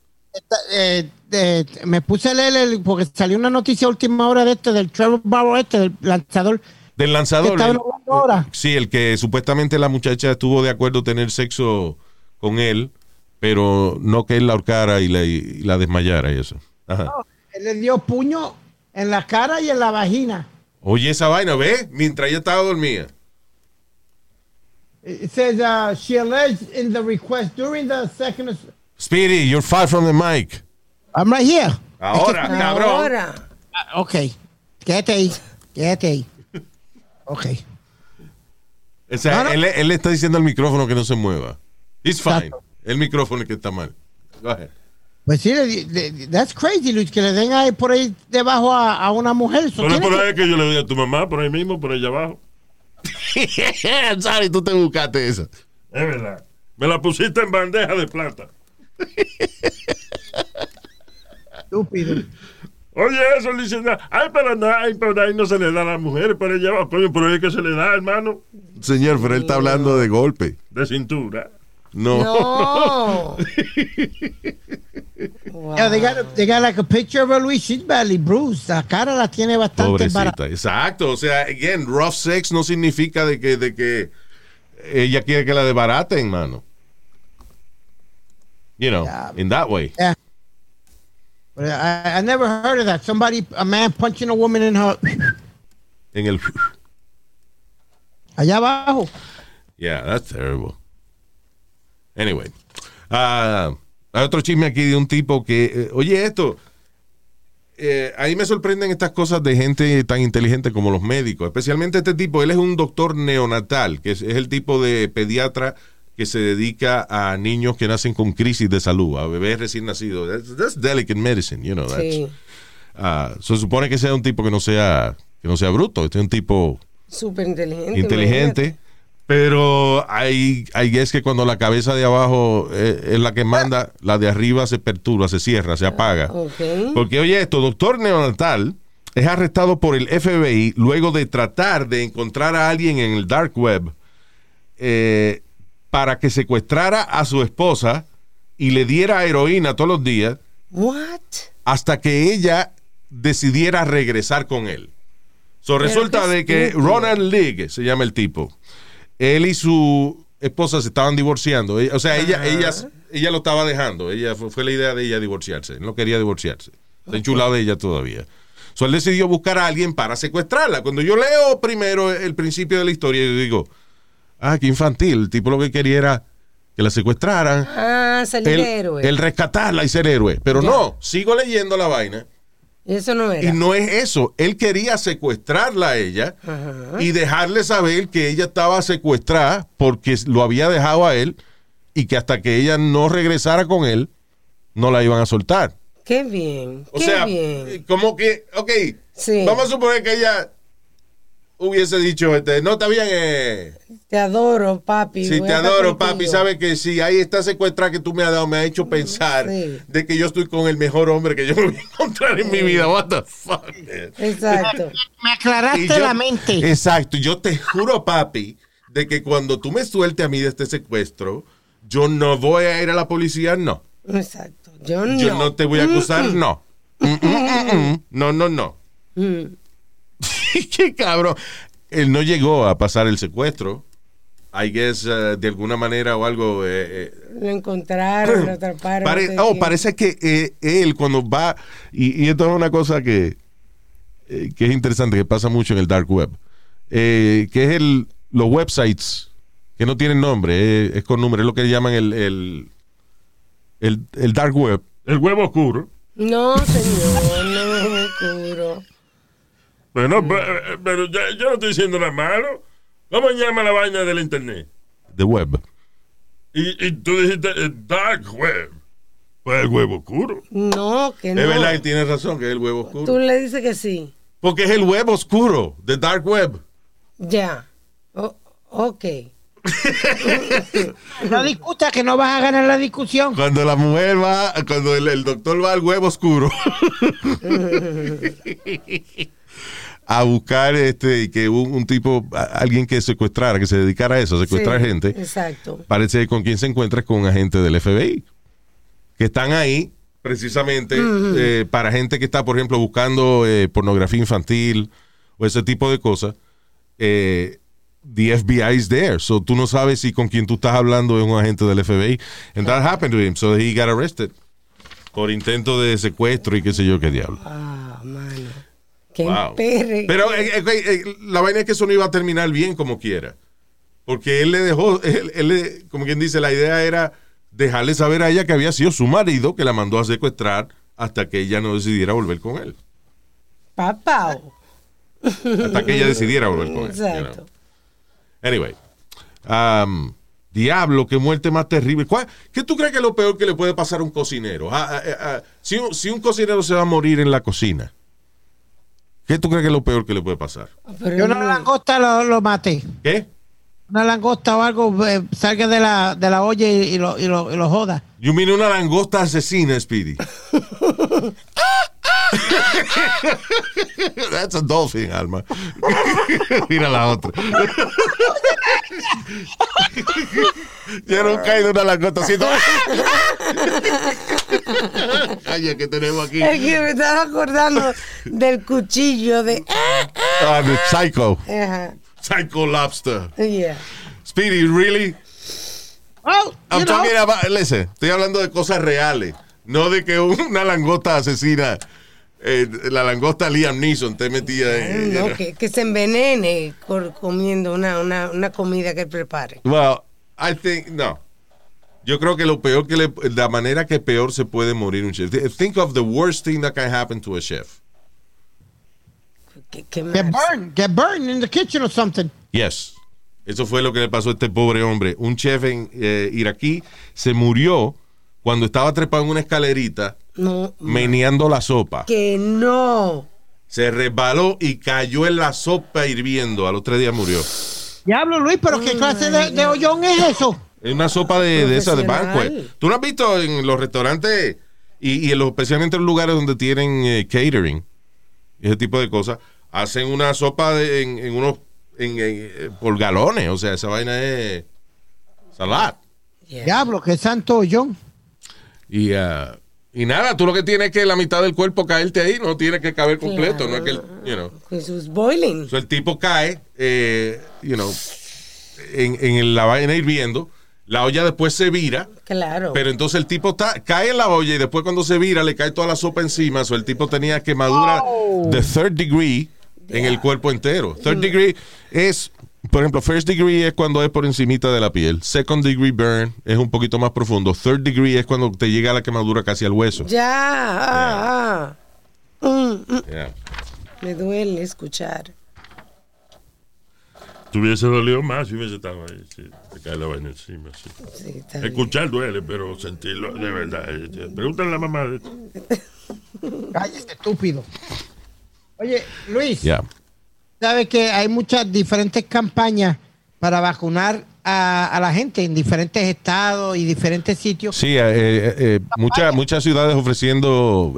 D: Eh, eh, me puse a leer el- porque salió una noticia a última hora de este, del Trevor Bauer este, del lanzador.
A: Del lanzador. el-
D: ahora.
A: sí, el que supuestamente la muchacha estuvo de acuerdo tener sexo con él, pero no que él la ahorcara y la, y la desmayara y eso. Ajá.
D: Él le dio puño en la cara y en la vagina.
A: Oye, esa vaina, ¿ves? Mientras ella estaba dormida.
D: It says uh, she alleged in the request during the second.
A: Speedy, you're far from the mic.
D: I'm right here.
A: Ahora, cabrón.
B: Ahora.
D: Ah, ok. Quédate ahí. Quédate ahí. Ok.
A: O sea,
D: No, no.
A: Él, él le está diciendo al micrófono que no se mueva. It's fine.
D: Exacto.
A: El micrófono es que está mal. Go ahead.
D: Pues sí, le- le- that's crazy, Luis, que le den ahí por ahí debajo a, a una mujer. Eso
C: Pero es
D: tiene
C: por ahí que yo le doy a tu mamá, por ahí mismo, por allá abajo.
A: Sorry, tú te buscaste esa.
C: Es verdad. Me la pusiste en bandeja de plata.
D: Estúpido.
C: Oye, eso le dicen, ay, pero no, ay, pero ahí no se le da a las mujeres, por allá abajo, coño, por ahí es que se le da, hermano,
A: Señor, pero él está hablando de golpe.
C: de cintura.
A: No.
B: No. Wow.
D: Yeah, they got, they got like a picture of her, Luis. She's badly bruised. La cara la tiene bastante barata.
A: Pobrecita. Exacto. O sea, again, rough sex no significa de que, de que ella quiere que la desbaraten, mano. You know,
D: Yeah.
A: in that way.
D: Yeah. But I, I never heard of that. Somebody, a man punching a woman in her.
A: En el.
D: Allá abajo.
A: Yeah, that's terrible. Anyway. ah, hay otro chisme aquí de un tipo que. eh, oye, esto. eh, ahí me sorprenden estas cosas de gente tan inteligente como los médicos. Especialmente este tipo. Él es un doctor neonatal, que es, es el tipo de pediatra que se dedica a niños que nacen con crisis de salud, a bebés recién nacidos. That's, that's delicate medicine, you know. That's,
B: Sí.
A: ah, se supone que sea un tipo que no sea, que no sea bruto. Este es un tipo
B: Súper inteligente.
A: inteligente. Pero hay, hay es que cuando la cabeza de abajo eh, es la que manda, la de arriba se perturba, se cierra, se apaga.
B: Ok.
A: Porque, oye, esto, doctor neonatal es arrestado por el FBI luego de tratar de encontrar a alguien en el dark web eh, para que secuestrara a su esposa y le diera heroína todos los días
B: What?
A: hasta que ella decidiera regresar con él. So, resulta
B: qué
A: de que. Ronald League se llama el tipo. Él y su esposa se estaban divorciando. Ella- O sea, ella, ella, ella lo estaba dejando. Ella fue, fue la idea de ella divorciarse. Él no quería divorciarse. Está enchulado de ella todavía. So, él decidió buscar a alguien para secuestrarla. Cuando yo leo primero el principio de la historia, yo digo, ah, qué infantil. El tipo lo que quería era que la secuestraran
B: Ah, salir
A: el,
B: héroe.
A: el rescatarla y ser héroe. Pero
B: Ya.
A: no, sigo leyendo la vaina.
B: Eso no era.
A: Y no es eso. Él quería secuestrarla a ella
B: Ajá.
A: y dejarle saber que ella estaba secuestrada porque lo había dejado a él y que hasta que ella no regresara con él, no la iban a soltar.
B: Qué bien.
A: O
B: qué
A: sea,
B: bien.
A: como que, ok,
B: Sí.
A: vamos a suponer que ella hubiese dicho, este, no, está bien, eh,
B: Te adoro, papi.
A: Sí, te adoro, papi. Sabes que sí, ahí está secuestrada que tú me has dado, me ha hecho pensar
B: Sí.
A: de que yo estoy con el mejor hombre que yo me voy a encontrar en mi vida. What the fuck, man?
B: Exacto.
D: Me aclaraste
A: yo-
D: la mente.
A: Exacto, yo te juro, papi, de que cuando tú me sueltes a mí de este secuestro, yo no voy a ir a la policía, no.
B: Exacto. Yo no.
A: Yo no te voy a acusar, no. Mm, mm, mm, mm. No, no, no. Qué cabrón. Él no llegó a pasar el secuestro. I guess, uh, de alguna manera o algo. eh, eh,
B: Lo encontraron, lo atraparon.
A: Pare-
B: no sé
A: oh, parece que eh, él cuando va, y, y esto es una cosa que, eh, que es interesante, que pasa mucho en el dark web, eh, que es el, los websites que no tienen nombre, eh, es con número, es lo que llaman el, el, el, el dark web.
C: El huevo oscuro.
B: No, señor, no me curo.
C: Bueno, pero, pero ya- yo no estoy diciendo nada malo. ¿Cómo llama la vaina del internet?
A: The web.
C: Y, y tú dijiste eh, dark web. Pues el huevo oscuro.
B: No, que no.
A: Es verdad que tienes razón, que es el web oscuro.
B: Tú le dices que sí.
A: Porque es el web oscuro, the dark web.
B: Ya. O- ok.
D: No discuta que no vas a ganar la discusión.
A: Cuando la mujer va, cuando el, el doctor va al huevo oscuro a buscar este que un, un tipo, alguien que secuestrara, que se dedicara a eso, a secuestrar
B: Sí,
A: gente,
B: Exacto.
A: parece que con quien se encuentra es con un agente del FBI, que están ahí precisamente eh, para gente que está, por ejemplo, buscando eh, pornografía infantil o ese tipo de cosas. Eh, the FBI is there, so tú no sabes si con quien tú estás hablando es un agente del FBI. And that happened to him, so he got arrested por intento de secuestro y qué sé yo qué diablo.
B: Ah. Qué
A: Wow.
B: emperre.
A: Pero eh, eh, eh, la vaina es que eso no iba a terminar bien como quiera. Porque él le dejó, él, él le- como quien dice, la idea era dejarle saber a ella que había sido su marido que la mandó a secuestrar hasta que ella no decidiera volver con él.
B: Papá.
A: Hasta que ella decidiera volver con él. you know.
B: Exacto.
A: Anyway. um, Diablo, qué muerte más terrible. ¿Cuál- ¿Qué tú crees que es lo peor que le puede pasar a un cocinero? Ah, ah, ah, si, un, si un cocinero se va a morir en la cocina, ¿qué tú crees que es lo peor que le puede pasar?
B: Pero
D: Yo una langosta lo, lo maté.
A: ¿Qué?
D: Una langosta o algo eh, salga de la, de la olla y, y lo, y, lo, y lo joda.
A: You mean una langosta asesina, Speedy. That's a dolphin, Alma. Mira la otra. Yo nunca he ido una langosta haciendo. Ay, que tenemos aquí.
B: Es que me estaba acordando del cuchillo de.
A: Ah, the psycho.
B: Ajá.
A: Psycho lobster.
B: Yeah.
A: Speedy, really?
D: Oh,
A: I'm talking about, listen, estoy hablando de cosas reales. No de que una langosta asesina, eh, la langosta Liam Neeson te metía en.
B: No, que, que se envenene por comiendo una, una, una comida que prepare.
A: Well, I think, no. Yo creo que lo peor que le, la manera que peor se puede morir un chef. Think of the worst thing that can happen to a chef.
D: Get burned, get burned in the kitchen or something.
A: Yes. Eso fue lo que le pasó a este pobre hombre. Un chef en eh, iraquí se murió cuando estaba trepado en una escalerita
B: No,
A: meneando la sopa.
B: que no.
A: Se resbaló y cayó en la sopa hirviendo. A los tres días murió.
D: Diablo, Luis, pero ¿qué clase de, de hoyón es eso?
A: Es una sopa de, de esa de banquet. ¿Tú no has visto en los restaurantes y, y en los, especialmente en los lugares donde tienen eh, catering, ese tipo de cosas, hacen una sopa de- en, en unos en, en- eh, por galones? O sea, esa vaina es salad.
B: Yeah.
D: Diablo, qué santo hoyón.
A: Y, ah, y nada, tú lo que tienes es que la mitad del cuerpo caerte ahí, no tiene que caber completo. No es que, el, you know.
B: Con sus boiling.
A: So, el tipo cae, eh, you know, en, en la vaina hirviendo. La olla después se vira.
B: Claro.
A: Pero entonces el tipo está- cae en la olla y después cuando se vira le cae toda la sopa encima. So el tipo tenía quemadura de third degree en el cuerpo entero. Third degree es, por ejemplo, first degree es cuando es por encimita de la piel. Second degree burn es un poquito más profundo. Third degree es cuando te llega la quemadura casi al hueso.
B: ya. ah, ah. Mm, mm.
A: Yeah.
B: Me duele escuchar.
C: Te hubiese dolido más si hubiese estado ahí. Sí, te cae la vaina encima. sí.
B: Sí, está bien.
C: Escuchar duele, pero sentirlo de verdad. eh, Pregúntale a la mamá. de-
D: Cállate, estúpido. Oye, Luis,
A: Yeah.
D: ¿Sabes que hay muchas diferentes campañas para vacunar a, a la gente en diferentes estados y diferentes sitios?
A: Sí, eh, eh, eh, muchas muchas ciudades ofreciendo,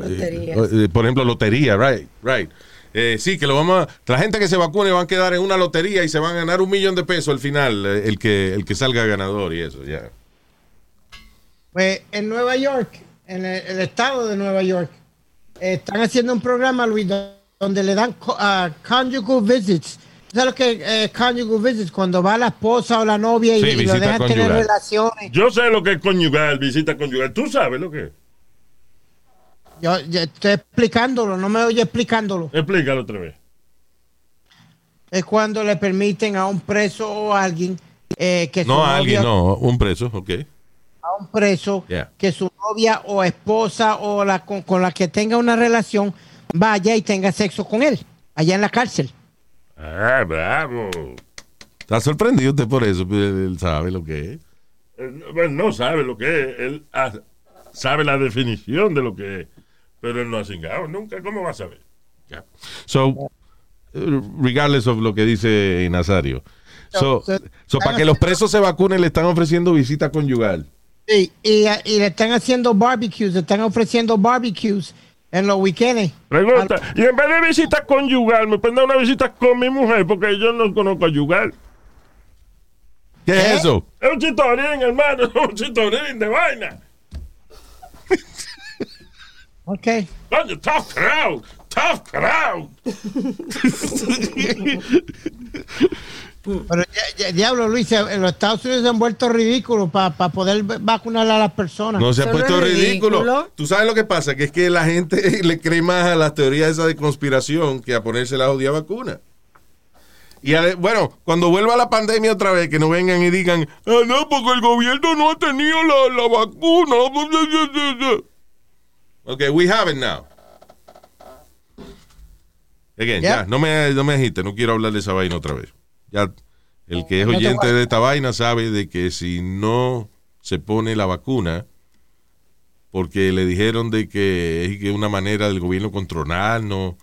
A: por ejemplo, lotería, right, right. Eh, sí, que lo vamos a, la gente que se vacune van a quedar en una lotería y se van a ganar un millón de pesos al final, eh, el que el que salga ganador y eso, ya.
D: Pues en Nueva York, en el, el estado de Nueva York, eh, están haciendo un programa, Luis, donde le dan ah, conjugal visits. ¿Sabes lo que es conjugal visits? Cuando va la esposa o la novia y,
A: Sí,
D: y lo dejan tener relaciones.
C: Yo sé lo que es conyugal, visita conyugal. ¿Tú sabes lo que es?
D: Yo, yo estoy explicándolo, no me oye explicándolo.
C: Explícalo otra vez.
D: Es cuando le permiten a un preso o a alguien eh, que su
A: No a alguien, no, un preso, ok.
D: a un preso
A: Yeah.
D: que su novia o esposa o la con, con la que tenga una relación vaya y tenga sexo con él allá en la cárcel.
C: Ah, bravo.
A: Está sorprendido usted por eso, pues, él sabe lo que es.
C: Él, bueno, no sabe lo que es. Él ah, sabe la definición de lo que es. Pero él no ha cingado nunca. ¿Cómo va a saber?
A: So, eh, regardless of lo que dice Nazario. So,
D: So,
A: so, para que los presos se vacunen le están ofreciendo visita conyugal.
D: Sí, y, y le están haciendo barbecues, le están ofreciendo barbecues en los weekends.
C: Pregunta. Y en vez de visita conyugal, me pueden dar una visita con mi mujer porque yo no conozco a yugal.
A: ¿Qué, es eso?
C: Es un chitorín, hermano. Es un chitorín de vaina.
D: Ok.
C: Coño, tough crowd. Tough crowd.
D: Pero ya- ya- diablo, Luis, en los Estados Unidos se han vuelto ridículos para poder vacunar a las personas.
A: No se ha puesto
B: es
A: ridículo.
B: ridículo.
A: Tú sabes lo que pasa, que es que la gente le cree más a las teorías esas de conspiración que a ponerse la jodida vacuna. Y bueno, cuando vuelva la pandemia otra vez, que no vengan y digan, ah, no, porque el gobierno no ha tenido la, la vacuna. Ok, we have it now. Again,
D: Yeah.
A: ya, no me, no me agite, no quiero hablar de esa vaina otra vez. Ya, El que es oyente de esta vaina sabe de que si no se pone la vacuna, porque le dijeron de que es una manera del gobierno controlarnos,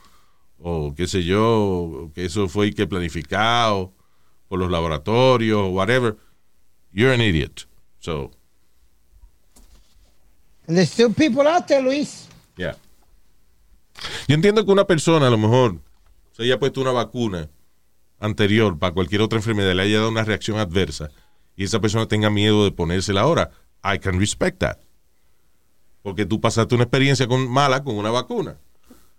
A: o qué sé yo, que eso fue que planificado por los laboratorios, o whatever, you're an idiot. So,
D: And there's still people out there, Luis.
A: yeah. Yo entiendo que una persona a lo mejor se haya puesto una vacuna anterior para cualquier otra enfermedad, le haya dado una reacción adversa y esa persona tenga miedo de ponérsela ahora. I can respect that. Porque tú pasaste una experiencia con, mala con una vacuna.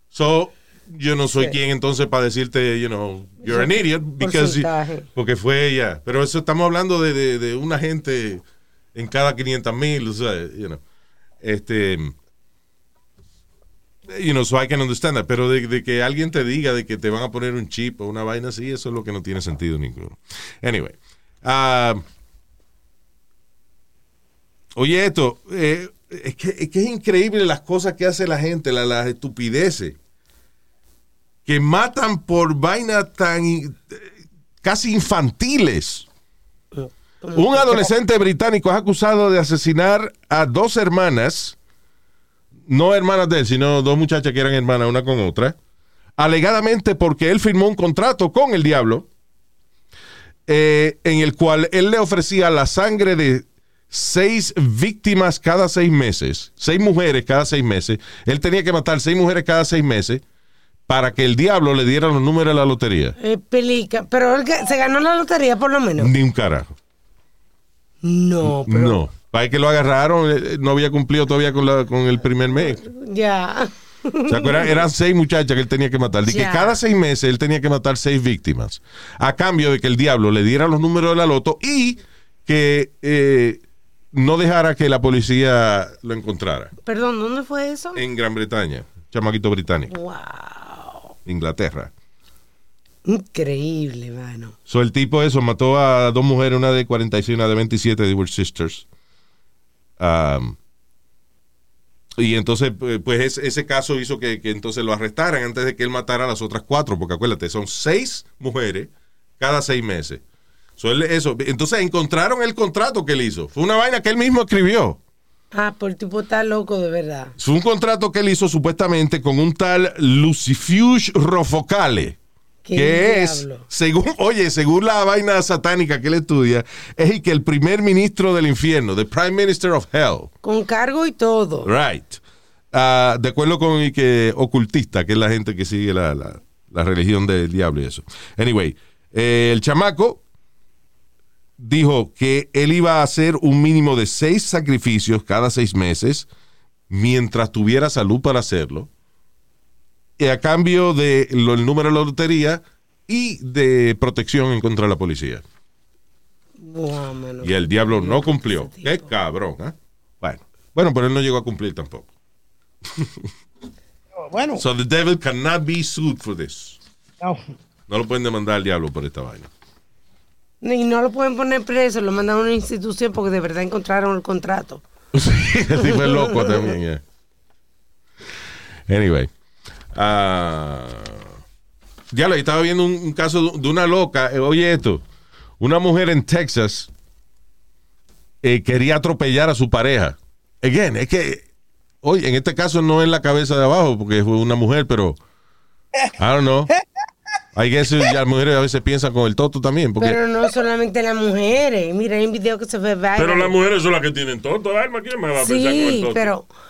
A: So, yo no soy
B: Sí.
A: quien entonces para decirte, you know, you're an idiot because porque fue ella. Pero eso estamos hablando de, de, de una gente en cada 500 mil, o sea, you know. Este, you know, so I can understand that. Pero de, de que alguien te diga de que te van a poner un chip o una vaina así, eso es lo que no tiene sentido ninguno. Anyway. ah, oye, esto, eh, es, que, es que es increíble las cosas que hace la gente, la- las estupideces. Que matan por vainas tan eh, casi infantiles. Un adolescente británico es acusado de asesinar a dos hermanas, no hermanas de él, sino dos muchachas que eran hermanas una con otra, alegadamente porque él firmó un contrato con el diablo eh, en el cual él le ofrecía la sangre de seis víctimas cada seis meses, seis mujeres cada seis meses. Él tenía que matar seis mujeres cada seis meses para que el diablo le diera los números de la lotería.
B: Eh, pelica. Pero él se ganó la lotería por lo menos.
A: Ni un carajo.
B: No, pero.
A: No. Para que lo agarraron, eh, no había cumplido todavía con, la- con el primer mes.
B: Ya.
A: ¿Se acuerdan? Eran seis muchachas que él tenía que matar. De que cada seis meses él tenía que matar seis víctimas. A cambio de que el diablo le diera los números de la loto y que eh, no dejara que la policía lo encontrara.
B: Perdón, ¿dónde fue eso?
A: En Gran Bretaña. Chamaquito británico.
B: Wow.
A: Inglaterra.
B: Increíble, mano.
A: So, el tipo eso mató a dos mujeres, una de 46 y una de 27, they were sisters. Um, y entonces, pues, pues, ese, ese caso hizo que, que entonces lo arrestaran antes de que él matara a las otras cuatro, porque acuérdate, son seis mujeres cada seis meses. So, él- eso, entonces encontraron el contrato que él hizo. Fue una vaina que él mismo escribió.
B: Ah, por el tipo está loco de verdad.
A: Fue un contrato que él hizo supuestamente con un tal Lucifuge Rofocale.
B: ¿Qué
A: que es,
B: diablo?
A: según, oye, según la vaina satánica que él estudia, es el que el primer ministro del infierno, the prime minister of hell,
B: Con cargo y todo.
A: right, Ah, de acuerdo con el que ocultista, que es la gente que sigue la, la- la religión del diablo y eso. Anyway, eh, el chamaco dijo que él iba a hacer un mínimo de seis sacrificios cada seis meses mientras tuviera salud para hacerlo. Y a cambio de lo- el número de la lotería y de protección en contra de la policía.
B: Mano.
A: Y el diablo no cumplió. Qué cabrón, ¿ah? Bueno, bueno, pero él no llegó a cumplir tampoco.
D: Bueno,
A: So the devil cannot be sued for this.
D: no.
A: No lo pueden demandar al diablo por esta vaina.
B: Y no lo pueden poner preso, lo mandan a una institución porque de verdad encontraron el contrato.
A: Sí, el tipo es loco también, yeah. Anyway. Ah, ya lo estaba viendo un, caso de una loca. eh, oye, esto. Una mujer en Texas eh, quería atropellar a su pareja. Again, es que. Oye, en este caso no es la cabeza de abajo porque fue una mujer, pero. I don't know. I guess eh, las mujeres a veces piensan con el toto también. Porque,
B: Pero no solamente las mujeres. Mira, hay un video que se ve viral.
C: Pero las mujeres son las que tienen todo, Alma. ¿Quién me va a pensar con el
B: Sí,
C: toto?
B: pero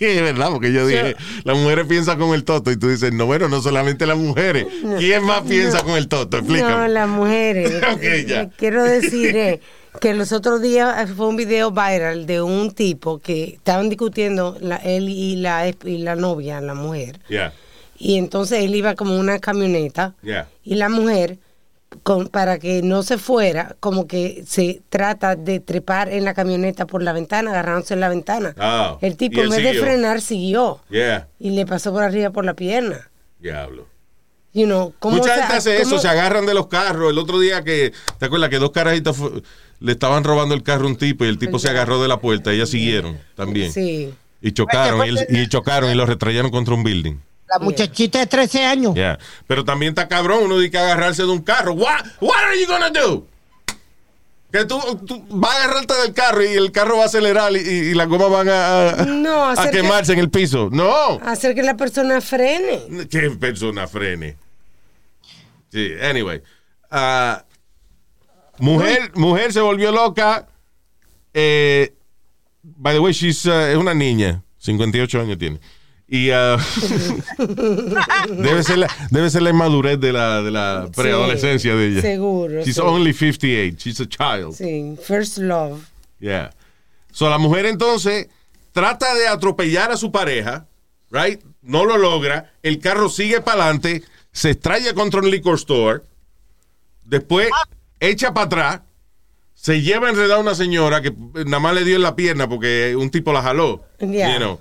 A: Es verdad. Porque yo dije, las mujeres piensan con el toto y tú dices, no, bueno, no solamente las mujeres. ¿Quién más piensa con el toto?
B: no,
A: Explícame.
B: las mujeres.
A: Ok, ya.
B: Quiero decir eh, que los otros días eh, fue un video viral de un tipo que estaban discutiendo la, él y la, y la novia, la mujer.
A: Ya,
B: Y entonces él iba como una camioneta
A: ya.
B: y la mujer, con, para que no se fuera, como que se trata de trepar en la camioneta por la ventana, agarrándose en la ventana.
A: Ah,
B: el tipo en vez
A: siguió.
B: de frenar siguió
A: Yeah,
B: y le pasó por arriba por la pierna.
A: diablo.
B: You know, ¿cómo
A: Mucha
B: se-
A: gente hace
B: cómo-
A: eso, se agarran de los carros. El otro día que, ¿te acuerdas que dos carajitas le estaban robando el carro a un tipo y el tipo se agarró de la puerta y ellas siguieron también.
B: Sí.
A: Y chocaron, y, y chocaron y lo retrayeron contra un building.
D: La muchachita de 13 años.
A: Yeah. Pero también está cabrón uno de que agarrarse de un carro. What, what are you gonna do? Que tú, tú vas a agarrarte del carro y el carro va a acelerar y, y las gomas van a, a-
B: No,
A: a
B: hacer que-
A: quemarse en el piso. No.
B: Hacer que la persona frene.
A: ¿Qué persona frene? Sí, anyway. Ah, mujer, mujer se volvió loca. Eh, by the way, she's, uh, es una niña. 58 años tiene. Y ah, debe, ser la, debe ser la inmadurez de la, de la preadolescencia de ella.
B: seguro,
A: She's
B: sí.
A: only 58. She's a child.
B: Sí, first love.
A: Yeah. So la mujer entonces trata de atropellar a su pareja, right? No lo logra. El carro sigue para adelante, se estrella contra un liquor store, después echa para atrás, se lleva enredada a una señora que nada más le dio en la pierna porque un tipo la jaló.
B: Yeah.
A: you know.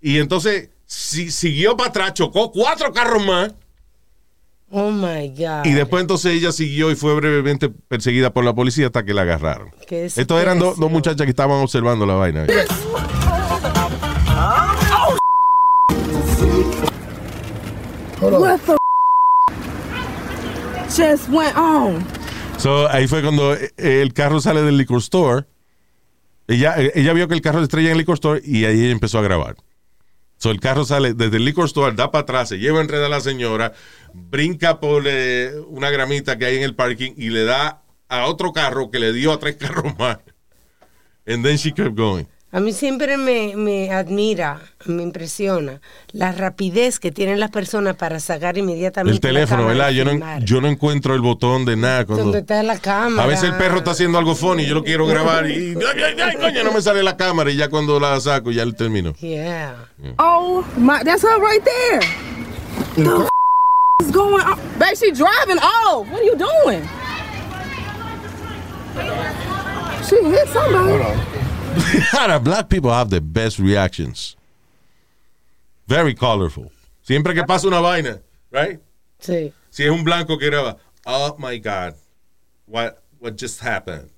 A: Y entonces si- siguió para atrás, chocó cuatro carros más.
B: Oh my God.
A: Y después entonces ella siguió y fue brevemente perseguida por la policía hasta que la agarraron.
B: Qué
A: Estos eran dos- dos muchachas que estaban observando la vaina.
E: What the just went on?
A: So, ahí fue cuando eh, el carro sale del liquor store. Ella, eh, ella vio que el carro se estrella en el liquor store y ahí ella empezó a grabar. So, el carro sale desde el liquor store, da para atrás, se lleva enreda a la señora, brinca por eh, una gramita que hay en el parking y le da a otro carro que le dio a tres carros más. And then she kept going.
B: A mí siempre me, me admira, me impresiona la rapidez que tienen las personas para sacar inmediatamente
A: El teléfono, ¿verdad?
B: y
A: Yo no, yo no encuentro el botón de nada. cuando-
B: ¿Dónde está la cámara?
A: A veces el perro está haciendo algo funny, yo lo quiero grabar y ay, ay, ay, coño, no me sale la cámara y ya cuando la saco ya el termino.
B: Yeah.
E: Oh my, that's her right there. The is going on? Babe, she driving off. What are you doing? She hit somebody.
A: Ahora, black people have the best reactions. Very colorful. Siempre que pasa una vaina, right?
B: Sí.
A: Si es un blanco que graba, oh my God, what, what just happened?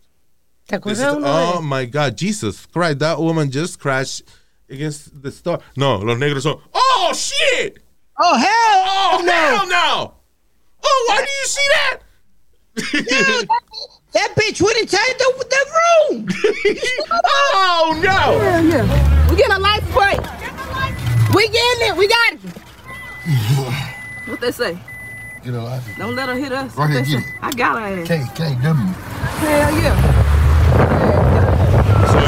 B: ¿Te
A: This
B: acuerdas
A: is-
B: uno
A: oh
B: de-
A: my God, Jesus Christ, that woman just crashed against the store. No, los negros son, oh shit!
D: Oh, hell
A: Oh,
D: no.
A: hell no! Oh, why do you see that?
D: That bitch went inside the, the room.
A: oh no!
E: Yeah, yeah. We getting a life break. We getting it. We got it. what they say?
F: Get a life.
E: Don't let her hit us. What they
F: get
E: say?
F: it.
E: I got her ass.
F: K, KW.
E: Hell yeah.
A: So,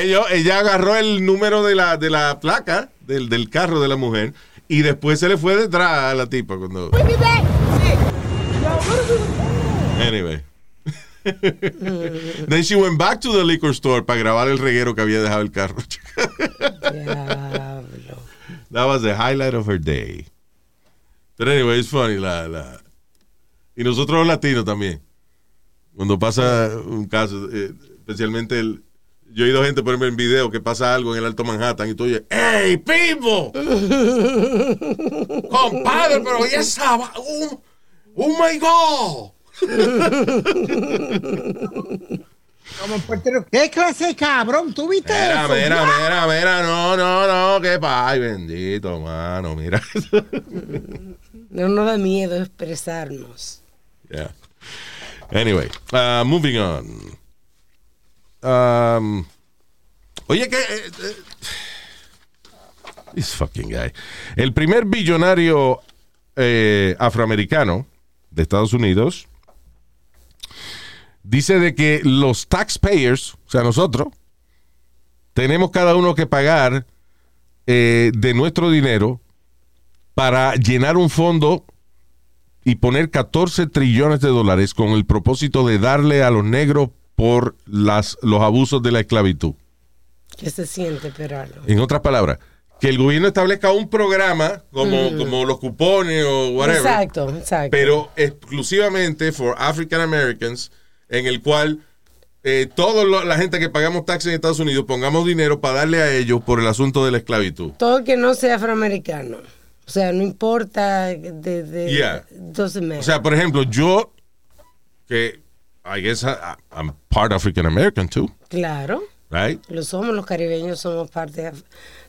A: ella, ella agarró el número de la, de la placa del, del carro de la mujer y después se le fue detrás a la tipa cuando.
E: Bring me back.
A: Anyway. Then she went back to the liquor store para grabar el reguero que había dejado el carro.
B: Diablo.
A: That was the highlight of her day. But anyway, it's funny. La, la. Y nosotros los latinos también. Cuando pasa un caso, eh, especialmente el. Yo he oído gente ponerme en video que pasa algo en el Alto Manhattan y tú oyes, ¡Hey, people! Compadre, pero ya estaba. Oh, oh my God!
D: Como Rico. ¿Qué clase de cabrón? ¿Tú viste
A: Mira,
D: eso?
A: mira, mira, mira, no, no, no, qué ay, bendito, mano, mira.
B: No nos da miedo expresarnos.
A: Yeah. Anyway, uh, moving on. Um, oye, que. eh, eh, this fucking guy. El primer billonario eh, afroamericano de Estados Unidos dice de que los taxpayers, o sea, nosotros, tenemos cada uno que pagar eh, de nuestro dinero para llenar un fondo y poner 14 trillones de dólares con el propósito de darle a los negros por las, los abusos de la esclavitud.
B: ¿Qué se siente, Peralo?
A: En otras palabras, que el gobierno establezca un programa como, como los cupones o whatever,
B: Exacto, exacto.
A: pero exclusivamente for African Americans, en el cual eh, toda la gente que pagamos taxes en Estados Unidos pongamos dinero para darle a ellos por el asunto de la esclavitud.
B: Todo el que no sea afroamericano. O sea, no importa de, de
A: Yeah.
B: doesn't matter.
A: O sea, por ejemplo, yo, que I guess I, I'm part African American too,
B: claro.
A: right?
B: Lo somos, los caribeños somos parte, de-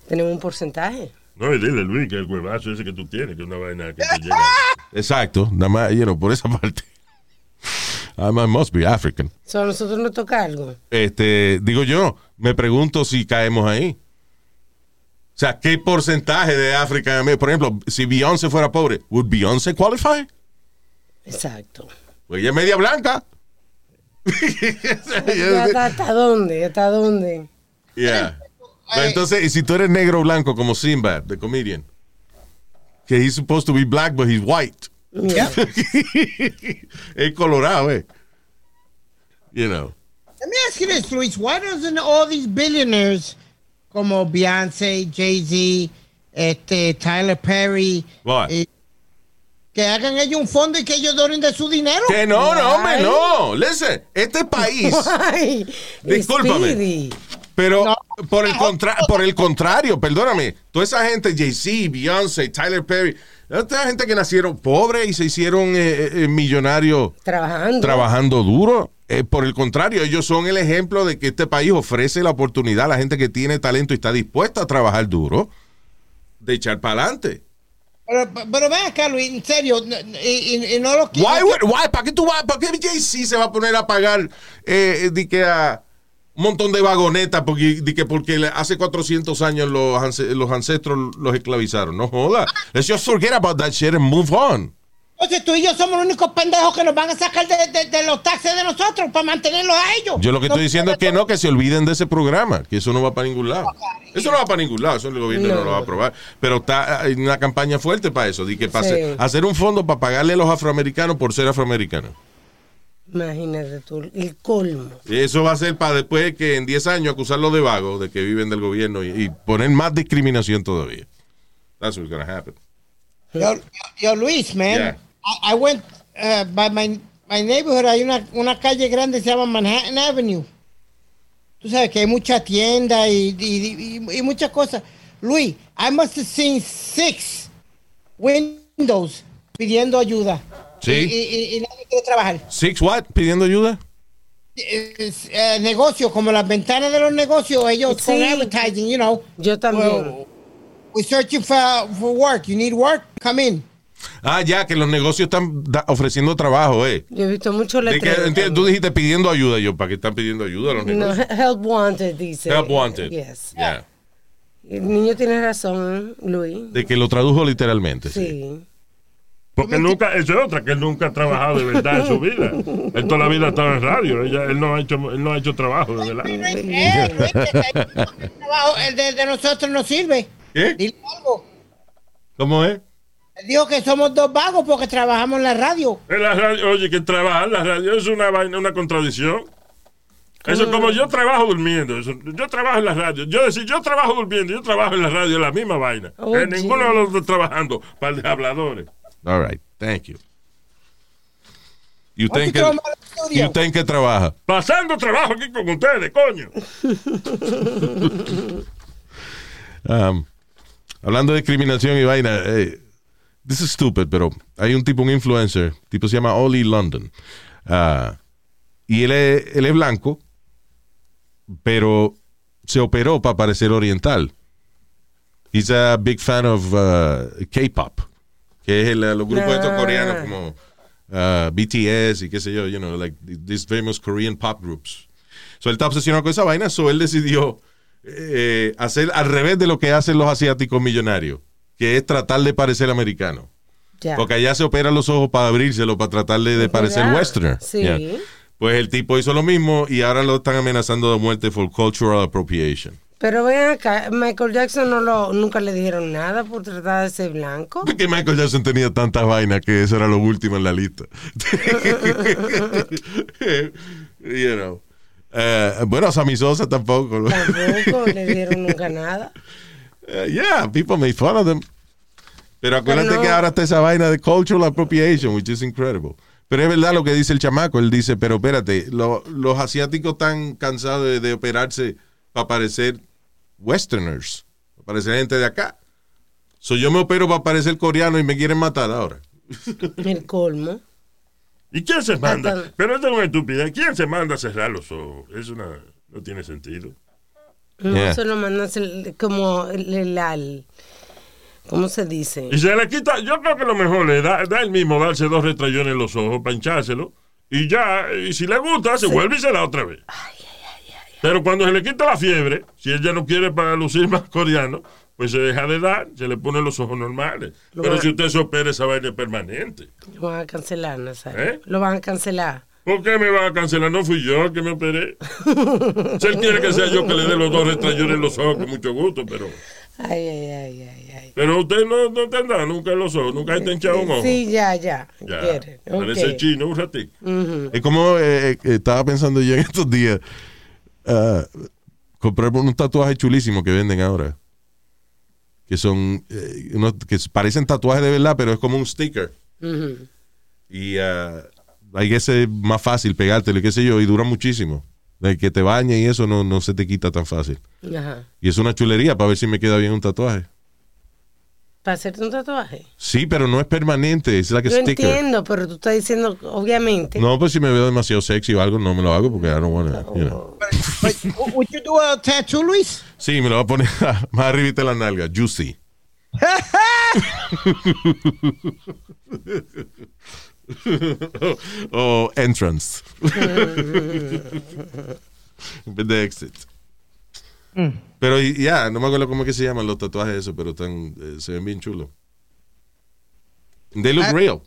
B: tenemos un porcentaje.
C: No, y dile, Luis, que el huevazo ese que tú tienes, que es una vaina que te llega.
A: Exacto, nada más, you know, por esa parte. I must be African.
B: So, a nosotros nos toca algo.
A: Este, digo yo, me pregunto si caemos ahí. O sea, ¿qué porcentaje de África? Por ejemplo, si Beyoncé fuera pobre, ¿would Beyoncé qualify?
B: Exacto.
A: Pues ella es media blanca.
B: ¿Hasta, dónde? ¿Hasta dónde?
A: Yeah. Pero entonces, y si tú eres negro o blanco como Sinbad, the comedian, que he's supposed to be black, but he's white.
B: Mira,
A: es colorado, eh. You know.
D: Let me ask you this, Luis. Why doesn't all these billionaires como Beyoncé, Jay-Z, este, Tyler Perry,
A: What?
D: eh, que hagan ellos un fondo y que ellos donen de su dinero?
A: Que no, no, hombre,
B: Why?
A: no. Listen, este país,
B: Ay,
A: Discúlpame.
B: Speedy.
A: Pero
D: No.
A: por, el contra por el contrario, perdóname, toda esa gente, Jay-Z, Beyoncé, Tyler Perry, esta gente que nacieron pobres y se hicieron eh, eh, millonarios
B: Trabajando.
A: trabajando duro. Eh, por el contrario, ellos son el ejemplo de que este país ofrece la oportunidad a la gente que tiene talento y está dispuesta a trabajar duro de echar para adelante.
D: Pero, pero ven acá, Luis, en serio, y, y- y no lo
A: Why, would- why? ¿Para qué tú vas? ¿Para qué Jay-Z se va a poner a pagar eh, de que a un montón de vagonetas porque, de que porque hace 400 años los, los ancestros los esclavizaron? No joda. Let's just forget about that shit and move on.
D: Entonces tú y yo somos los únicos pendejos que nos van a sacar de, de- de los taxes de nosotros para mantenerlos a ellos.
A: Yo lo que estoy diciendo es que no, que se olviden de ese programa, que eso no va para ningún lado. Eso no va para ningún lado, eso el gobierno no,
B: No.
A: lo va a aprobar. Pero está hay una campaña fuerte para eso, de que
B: Sí.
A: hacer, hacer un fondo para pagarle a los afroamericanos por ser afroamericanos.
B: Imagínate tú, el colmo.
A: Eso va a ser para después que en 10 años acusarlos de vagos, de que viven del gobierno y, y poner más discriminación todavía. That's what's gonna happen.
D: Yo, yo- yo, Luis, man,
A: Yeah.
D: I, I went uh, by my, my neighborhood, hay una, una calle grande que se llama Manhattan Avenue. Tú sabes que hay mucha tienda y, y, y- y muchas cosas. Luis, I must have seen six windows pidiendo ayuda.
A: Sí.
D: Y, y- y- y nadie quiere trabajar.
A: Six what? Pidiendo ayuda.
D: Es, eh, negocio, como las ventanas de los negocios, ellos
B: Sí.
D: con advertising, you know.
B: Yo también.
D: Well, searching for, for work. You need work? Come in.
A: Ah, ya, que los negocios están ofreciendo trabajo, eh.
B: Yo he visto
A: que,
B: letreros.
A: entiendes, tú dijiste pidiendo ayuda, yo, ¿para qué están pidiendo ayuda a los
B: No,
A: negocios?
B: help wanted, dice.
A: Help wanted.
B: Yes.
A: Yeah.
B: El niño tiene razón, Luis.
A: De que lo tradujo literalmente. sí.
B: Sí.
C: Porque nunca, eso es otra, que él nunca ha trabajado de verdad en su vida. Él toda la vida ha estado en radio. Ella, él, no ha hecho, él no ha hecho trabajo de verdad.
D: El trabajo, el de, de nosotros no sirve.
A: ¿Qué?
D: Dile algo.
A: ¿Cómo es?
D: Él dijo que somos dos vagos porque trabajamos en la radio.
C: En la radio, oye, que trabajar en la radio es una vaina, una contradicción. Eso es como yo trabajo durmiendo. eso- yo trabajo en la radio. Yo decir, yo trabajo durmiendo, yo trabajo en la radio, es la misma vaina. En ninguno de los dos trabajando para de habladores.
A: All right, thank you. ¿Y usted, en qué, ¿Y usted en qué trabaja?
C: Pasando trabajo aquí con ustedes, coño.
A: Um, hablando de discriminación y vaina, eh, this is stupid, pero hay un tipo, un influencer, tipo se llama Oli London. Ah, y él es, él es blanco, pero se operó para parecer oriental. He's a big fan of uh, K-pop, que es el- los grupos estos
B: Ah.
A: coreanos como uh, BTS y qué sé yo, you know, like these famous Korean pop groups. So él está obsesionado con esa vaina, so él decidió eh, hacer al revés de lo que hacen los asiáticos millonarios, que es tratar de parecer americano. Porque allá se operan los ojos para abrírselo, para tratar de, parecer
B: verdad.
A: westerner.
B: Sí.
A: Yeah. Pues el tipo hizo lo mismo y ahora lo están amenazando de muerte por cultural appropriation.
B: Pero ven acá, Michael Jackson no lo, nunca le dijeron nada por tratar de ser blanco.
A: Porque Michael Jackson tenía tantas vainas que eso era lo último en la lista. you know. Eh, bueno, a Sammy Sosa tampoco.
B: Tampoco le dieron nunca nada.
A: Uh, yeah, people made fun of them. Pero acuérdate
B: Pero no.
A: que ahora está esa vaina de cultural appropriation, which is incredible. Pero es verdad lo que dice el chamaco. Él dice, pero espérate, lo- los asiáticos están cansados de, de operarse para parecer westerners, para parecer gente de acá. So yo me opero para parecer coreano y me quieren matar ahora.
B: El colmo.
C: ¿Y quién se manda?
B: Hasta-
C: Pero esto es una estupidez. ¿Quién se manda a cerrar los ojos? Es una, no tiene sentido.
B: No
A: Yeah.
B: se lo hacer como el, el- al- ¿Cómo se dice?
C: Y se le quita, yo creo que lo mejor es da, da el mismo darse dos retrayones en los ojos para hinchárselo. Y ya, y si le gusta, se vuelve y se da otra vez. Pero cuando se le quita la fiebre, si ella no quiere para lucir más coreano, pues se deja de dar, se le ponen los ojos normales.
B: Lo
C: Pero
B: va-
C: si usted se opera, esa vaina es permanente.
B: Lo van a cancelar, Nazario.
C: ¿Eh?
B: Lo van a cancelar.
C: ¿Por qué me va a cancelar? No fui yo que me operé. si él quiere que sea yo que le dé los dos retrayones en los ojos, con mucho gusto, pero...
B: Ay, ay, ay, ay, ay.
C: Pero usted no, no tendrá nunca en los ojos, nunca está hinchado un ojo.
B: Sí, ya, ya.
C: Ya,
B: Quiere.
C: parece
B: Ok.
C: chino un ratito.
A: Es como eh, eh, estaba pensando yo en estos días. Ah, comprar unos tatuajes chulísimos que venden ahora. Que son. eh, unos que parecen tatuajes de verdad, pero es como un sticker.
B: Ujú.
A: Y ah, hay que ser más fácil pegártelo y qué sé yo, y dura muchísimo. De que te bañe y eso no, no se te quita tan fácil.
B: Ajá.
A: Y es una chulería para ver si me queda bien un tatuaje.
B: ¿Para hacerte un tatuaje?
A: Sí, pero no es permanente, es like a
B: Yo
A: sticker.
B: entiendo, pero tú estás diciendo, obviamente.
A: No, pues si me veo demasiado sexy o algo, no me lo hago porque I don't wanna, you know.
D: But, would you do a tattoo, Luis?
A: Sí, me lo voy a poner más arribita de la nalga, juicy. o entrance. en vez de exit. Pero y- ya, no me acuerdo cómo es que se llaman los tatuajes esos, pero están, eh, se ven bien chulos. They look
D: Ah.
A: real.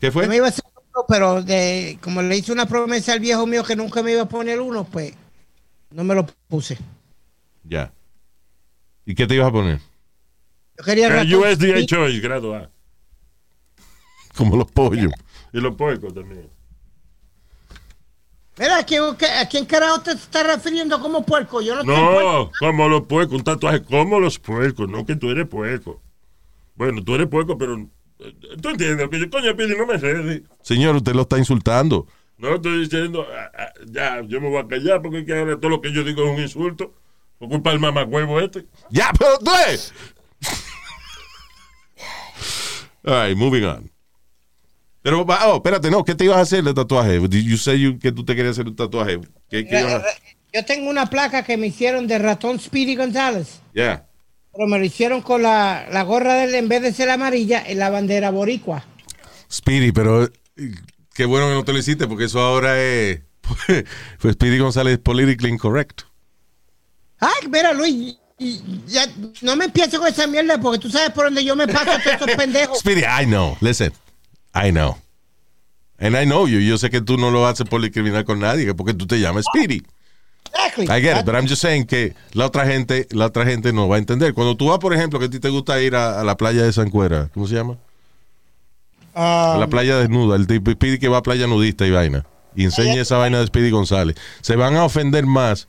A: ¿Qué
D: Yo me
A: fue?
D: iba a hacer uno, pero de, como le hice una promesa al viejo mío que nunca me iba a poner uno, pues no me lo puse.
A: Ya. ¿Y qué te ibas a poner?
D: Yo quería
C: El
D: ratón
C: USDA. Choice, grado A.
A: Como los pollos.
C: Y los puercos también.
D: Mira, ¿a quién, ¿a quién carajo te estás refiriendo como puerco? Yo no.
C: No, como los puercos, un tatuaje como los puercos, no que tú eres puerco. Bueno, tú eres puerco, pero eh, tú entiendes, que yo, coño, Pili, no me sé.
A: Señor, usted lo está insultando.
C: No estoy diciendo, ah, ah, ya, yo me voy a callar porque es que ahora todo lo que yo digo es un insulto. Por culpa del mamagüevo este.
A: Ya, pero tú es. All right, moving on. Pero, oh, espérate, no, ¿qué te ibas a hacer de tatuaje? You you- que tú te querías hacer un tatuaje? ¿Qué, qué ibas a
D: Yo tengo una placa que me hicieron de ratón Speedy González.
A: Yeah.
D: Pero me lo hicieron con la, la gorra de él, en vez de ser amarilla, en la bandera boricua.
A: Speedy, pero eh, qué bueno que no te lo hiciste porque eso ahora es. Pues Speedy González es politically incorrect.
D: Ay, mira, Luis, ya, no me empieces con esa mierda porque tú sabes por dónde yo me paso a todos esos pendejos.
A: Speedy, I know. Listen, I know. And I know you. Yo sé que tú no lo haces por discriminar con nadie, que porque tú te llamas Speedy.
D: Exactly.
A: I get it, but I'm just saying que la otra gente, la otra gente no va a entender. Cuando tú vas, por ejemplo, que a ti te gusta ir a, a la playa de San Cuera, ¿cómo se llama? A la playa desnuda, el tipo Speedy que va a playa nudista y vaina. Y enseña esa vaina de Speedy González. Se van a ofender más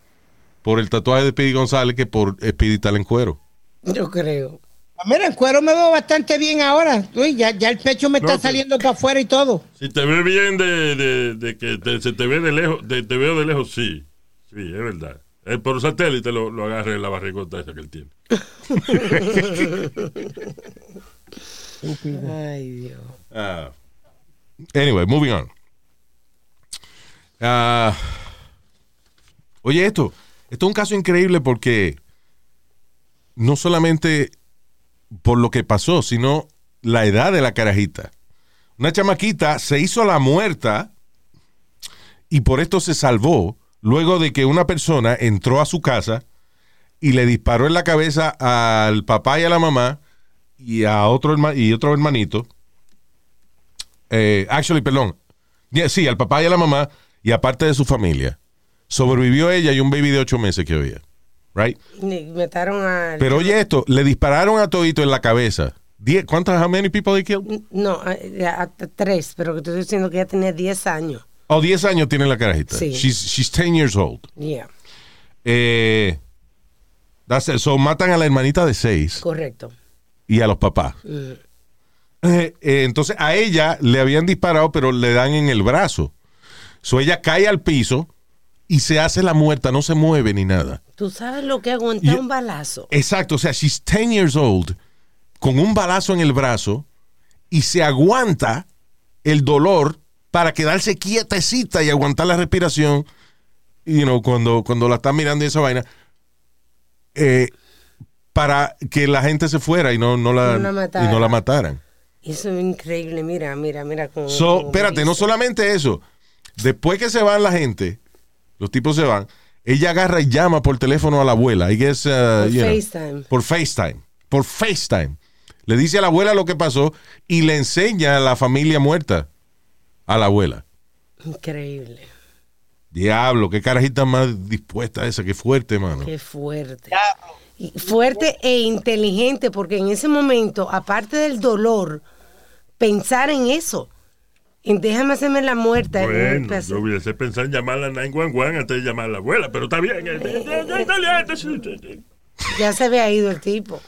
A: por el tatuaje de Speedy González que por Speedy tal en cuero.
B: Yo creo.
D: Mira, en cuero me veo bastante bien ahora. Luis, ya, ya el pecho me está
C: No,
D: saliendo para afuera y todo.
C: Si te ve bien de, de, de que te- se te ve de lejos, de- te veo de lejos, sí. Sí, es verdad. Eh, por satélite lo, lo agarre en la barrigota esa que él tiene.
B: Ay, Dios.
A: Ah. Anyway, moving on. Ah, oye, esto, esto es un caso increíble porque no solamente por lo que pasó, sino la edad de la carajita. Una chamaquita se hizo la muerta y por esto se salvó luego de que una persona entró a su casa y le disparó en la cabeza al papá y a la mamá y a otro, herma- y otro hermanito. Eh, actually, perdón. Sí, al papá y a la mamá y aparte de su familia. Sobrevivió ella y un baby de ocho meses que había. Right?
B: Ni- Mataron a.
A: Pero oye esto, le dispararon a todito en la cabeza. Die- ¿Cuántas, how many people they killed?
B: No, a, a- a tres, pero que te estoy diciendo que ella tenía 10 años.
A: Oh, 10 años tiene la carajita.
B: Sí.
A: She's, she's 10 years old.
B: Yeah,
A: Eh, that's it. So, matan a la hermanita de 6
B: correcto.
A: y a los papás.
B: Mm.
A: Eh, eh, entonces a ella le habían disparado, pero le dan en el brazo. So ella cae al piso y se hace la muerta, no se mueve ni nada.
B: Tú sabes lo que aguantar
A: Yo-
B: un balazo.
A: Exacto, o sea, she's 10 years old con un balazo en el brazo y se aguanta el dolor para quedarse quietecita y aguantar la respiración. You know, cuando, cuando la están mirando y esa vaina. Eh, para que la gente se fuera y no, no, la,
B: No la mataran.
A: y no la mataran.
B: Eso es increíble. Mira, mira, mira. Cómo,
A: So,
B: cómo
A: espérate, no solamente eso. Después que se van la gente, los tipos se van, ella agarra y llama por teléfono a la abuela. I guess, uh,
B: Por
A: you know,
B: FaceTime.
A: por FaceTime. Por FaceTime. Le dice a la abuela lo que pasó y le enseña a la familia muerta a la abuela.
B: Increíble.
A: Diablo, qué carajita más dispuesta esa, qué fuerte, mano.
B: Qué fuerte. Fuerte e inteligente, porque en ese momento, aparte del dolor, pensar en eso. Déjame hacerme la muerta.
C: Bueno,
B: pedazo-
C: yo hubiese pensado en llamar a 911 antes de llamar a la abuela, pero está bien.
B: Ya se había ido el tipo.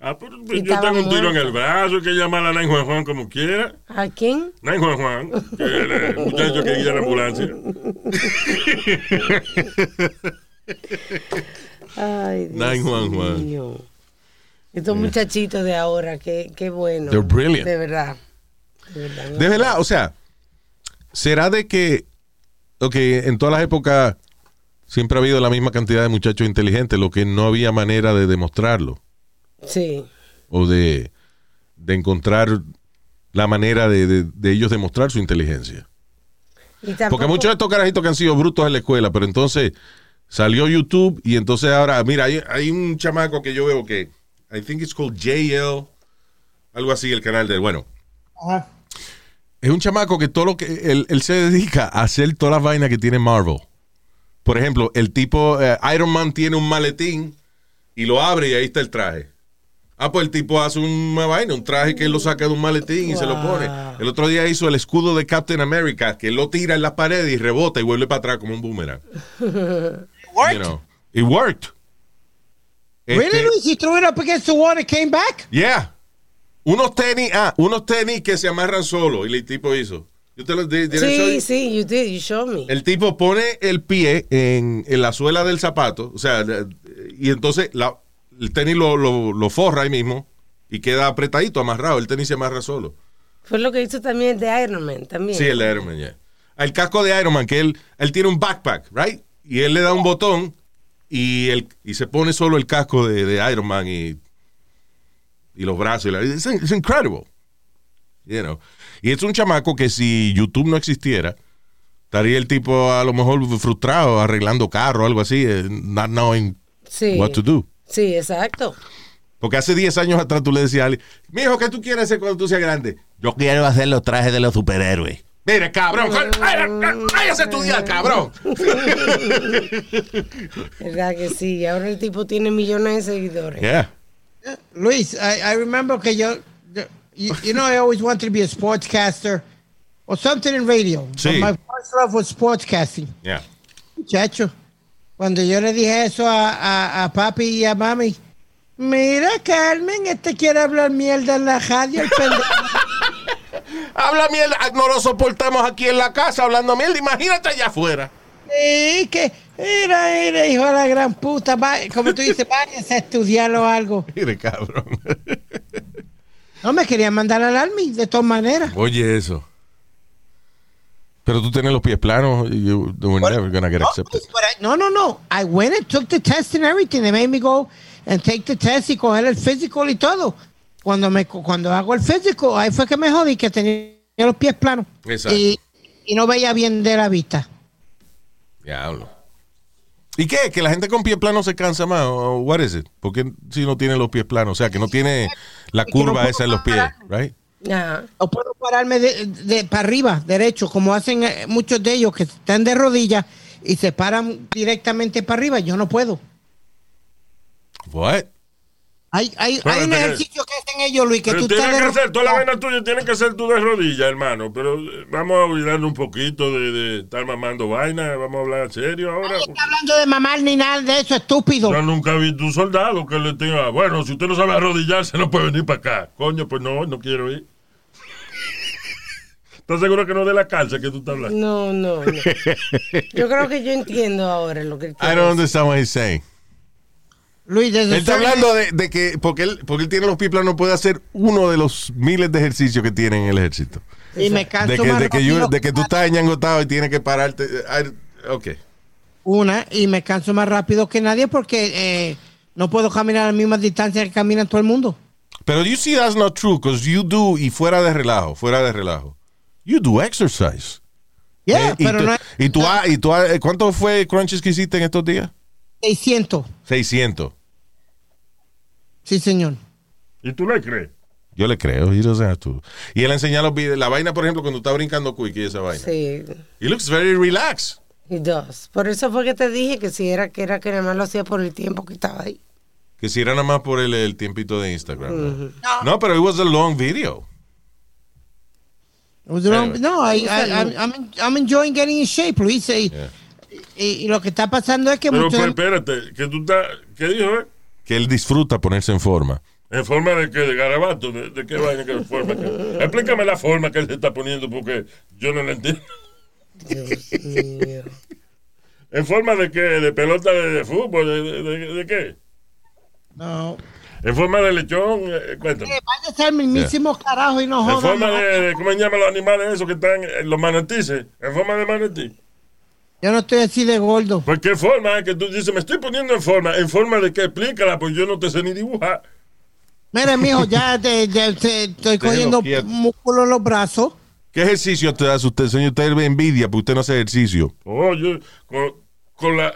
C: Ah, pero
B: Y
C: yo tengo un tiro en el brazo, que llamar a 911 como quiera.
B: ¿A quién?
C: 911, que el muchacho que guía la ambulancia.
B: Ay, Dios
A: 911.
B: mío. Estos muchachitos de ahora, qué, qué bueno.
A: They're brilliant.
B: De verdad. De verdad.
A: O sea, ¿será de que, ok, en todas las épocas siempre ha habido la misma cantidad de muchachos inteligentes, lo que no había manera de demostrarlo
B: Sí.
A: o de, de encontrar la manera de, de- de ellos demostrar su inteligencia?
B: Y tampoco-
A: Porque muchos de estos carajitos que han sido brutos en la escuela, pero entonces salió YouTube y entonces ahora, mira, hay, hay un chamaco que yo veo que, I think it's called JL, algo así, el canal de, bueno,
D: Ajá.
A: Es un chamaco que todo lo que, él, él se dedica a hacer todas las vainas que tiene Marvel. Por ejemplo, el tipo, eh, Iron Man tiene un maletín y lo abre y ahí está el traje. Ah, pues el tipo hace una vaina, un traje que él lo saca de un maletín y se lo pone. El otro día hizo el escudo de Captain America, que él lo tira en las paredes y rebota y vuelve para atrás como un boomerang. You know. It worked.
D: Really,
A: Este-
D: Luis? You threw it up against the wall and came back?
A: Yeah. Unos tenis, ah, unos tenis que se amarran solo. Y el tipo hizo. Yo te lo di- did show
B: Sí, sí, you did, you showed me.
A: El tipo pone el pie en, en la suela del zapato, o sea, de- y entonces la- el tenis lo, lo- lo forra ahí mismo y queda apretadito, amarrado. El tenis se amarra solo.
B: Fue lo que hizo también el de Iron Man, también.
A: Sí, el de Iron Man, ya. El casco de Iron Man, que él, él tiene un backpack, right? Y él le da un botón y, él, y se pone solo el casco de, de Iron Man y, y los brazos. y la- it's, it's incredible. You know. Y es un chamaco que si YouTube no existiera, estaría el tipo a lo mejor frustrado arreglando carro o algo así, eh, not knowing
B: Sí.
A: what to do.
B: Sí, exacto.
A: Porque hace 10 años atrás tú le decías a alguien, mijo, ¿qué tú quieres hacer cuando tú seas grande? Yo quiero hacer los trajes de los superhéroes. Mire, cabrón, váyase a estudiar, cabrón.
B: ¿Verdad que sí? Y ahora el tipo tiene millones de seguidores.
A: Yeah.
D: Luis, I, I remember que yo, yo- you, you know, I always wanted to be a sportscaster or something in radio.
A: Sí.
D: But my first love was sportscasting.
A: Yeah.
D: Muchacho, cuando yo le dije eso a, a, a papi y a mami, mira, Carmen, este quiere hablar mierda en la radio, el.
A: Habla mierda, no lo soportamos aquí en la casa hablando mierda, imagínate allá afuera.
D: Sí, que, mira, mira, hijo de la gran puta, va- como tú dices, váyase a estudiar o algo.
A: Mire, cabrón.
D: No me querían mandar al army, de todas maneras.
A: Oye, eso. Pero tú tienes los pies planos, you were never gonna get
D: No,
A: accepted.
D: but I- no, no, no. I went and took the test and everything. They made me go and take the test y coger el physical y todo. Cuando me cuando hago el physical, ahí fue que me jodí que tenía los pies planos.
A: Exacto.
D: Y, y no veía bien de la vista.
A: Diablo. ¿Y qué? ¿Que la gente con pies planos se cansa más? ¿O what is it? ¿Por qué si no tiene los pies planos? O sea, que no tiene la
D: no
A: curva esa en los pies, right?
B: Ajá.
D: No puedo pararme de, de- para arriba, derecho, como hacen eh, muchos de ellos que están de rodillas y se paran directamente para arriba. Yo no puedo.
A: What?
D: Hay, hay,
C: Bueno,
D: hay un ejercicio que hacen ellos, Luis, que
C: Pero
D: tú
C: tienes que hacer, toda la vaina tuya tiene que ser tú de rodillas, hermano. Pero eh, vamos a olvidarnos un poquito de, de estar mamando vaina. Vamos a hablar serio ahora.
D: Nadie está hablando de mamar ni nada de eso, estúpido.
C: Yo nunca he visto un soldado que le tenga, bueno, si usted no sabe arrodillarse, no puede venir para acá. Coño, pues no, no quiero ir. ¿Estás seguro que no es de la cárcel que tú estás hablando?
B: No, no, no. Yo creo que yo entiendo ahora lo que él
A: I don't understand what he's saying.
D: Luis, desde
A: Él está hablando de, de que porque él, porque él tiene los pies planos puede hacer uno de los miles de ejercicios que tiene en el ejército.
D: y me canso
A: De que,
D: más
A: de que, de que tú estás ñangotado y tienes que pararte. I- ok.
D: una y me canso más rápido que nadie porque eh, no puedo caminar a la misma distancia que camina todo el mundo.
A: Pero you see that's not true, because you do, y fuera de relajo, fuera de relajo, you do exercise.
D: Yeah,
A: Eh, y,
D: pero
A: tú,
D: no es
A: y tú, ha- y tú eh, ¿cuánto fue crunches que hiciste en estos días?
D: 600.
A: 600.
D: Sí, señor.
C: ¿Y tú le crees?
A: Yo le creo, he doesn't have to. Y él enseña los videos, la vaina, por ejemplo, cuando está brincando quick y esa vaina.
B: Sí,
A: He looks very relaxed.
B: he does. Por eso fue que te dije que si era que era que nada más lo hacía por el tiempo que estaba ahí.
A: Que si era nada más por el, el tiempito de Instagram. ¿no? No, pero it was a long video.
D: It was wrong-
A: Anyway.
D: No, I, I, I'm, I'm, I'm enjoying getting in shape, Luis.
A: Yeah.
D: Y- y lo que está pasando es que
C: Pero
D: muchos...
C: espérate, que tú estás. ¿Qué dijo, eh?
A: Que él disfruta ponerse en forma.
C: ¿En forma de qué? ¿De garabato? ¿De, de qué vaina? ¿Qué forma? Explícame la forma que él se está poniendo porque yo no la entiendo. ¿En forma de qué? ¿De pelota de, de fútbol? ¿De, de- de- de qué?
D: No.
C: ¿En forma de lechón? Eh, cuéntame.
D: Eh, Vaya a ser mismísimo carajo y no
C: ¿En
D: jodan.
C: forma de, de- ¿Cómo se llaman los animales esos que están en los manatíes? ¿En forma de manatí?
D: Yo no estoy así de gordo.
C: Pues qué forma que tú dices, me estoy poniendo en forma. ¿En forma de qué? Explícala, pues yo no te sé ni dibujar.
D: Mira, mijo, ya te, ya te- estoy cogiendo músculo en los brazos.
A: ¿Qué ejercicio te da usted, señor? Usted ve envidia porque usted no hace ejercicio.
C: Oh, yo, con, con la,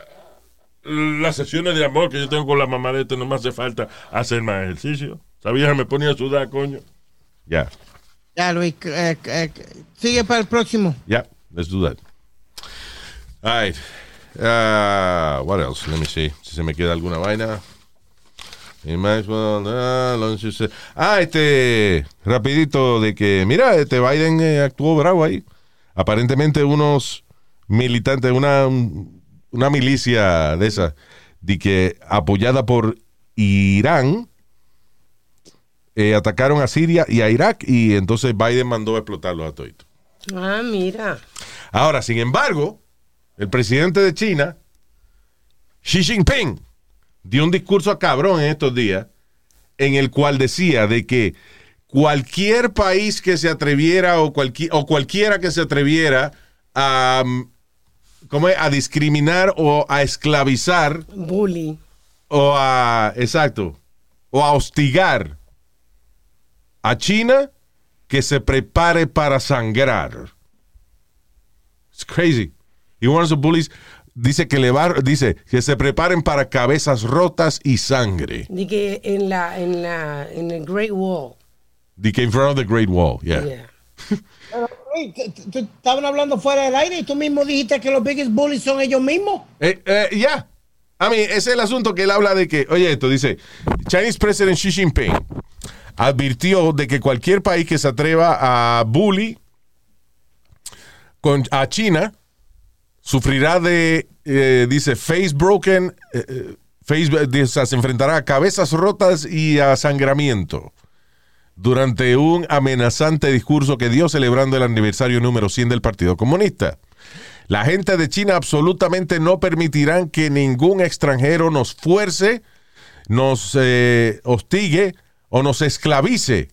C: las sesiones de amor que yo tengo con la mamá de este, no me hace falta hacer más ejercicio. Vieja me ponía a sudar, coño.
A: Ya,
D: Ya, Luis, eh, eh, sigue para el próximo.
A: ya, let's do that. All right. Uh, what else? Let me see. Si se me queda alguna vaina. Y Maxwell, ah, se- ah, este, rapidito de que, mira, este Biden eh, actuó bravo ahí. Aparentemente unos militantes, una, un- una milicia de esa, de que apoyada por Irán, eh, atacaron a Siria y a Irak y entonces Biden mandó a explotarlos a todos.
B: Ah, mira.
A: Ahora, sin embargo, el presidente de China, Xi Jinping, dio un discurso a cabrón en estos días en el cual decía de que cualquier país que se atreviera o, cualqui- o cualquiera que se atreviera a, mm, ¿cómo es? a discriminar o a esclavizar
B: Bully.
A: o a, exacto, o a hostigar a China, que se prepare para sangrar. It's crazy. Y one of the bullies dice que le va, dice que se preparen para cabezas rotas y sangre.
B: Di que en la, en la, en el Great Wall.
A: The que in front of the Great Wall, yeah.
B: Yeah.
D: Estaban hablando fuera del aire y tú mismo dijiste que los biggest bullies son ellos mismos.
A: Eh, eh, yeah. I mean, ese es el asunto que él habla de que, oye, esto dice, Chinese President Xi Jinping advirtió de que cualquier país que se atreva a bully con, a China sufrirá de, eh, dice, face broken, eh, eh, face, se enfrentará a cabezas rotas y a sangramiento durante un amenazante discurso que dio celebrando el aniversario número 100 del Partido Comunista. La gente de China absolutamente no permitirán que ningún extranjero nos fuerce, nos hostigue o nos esclavice.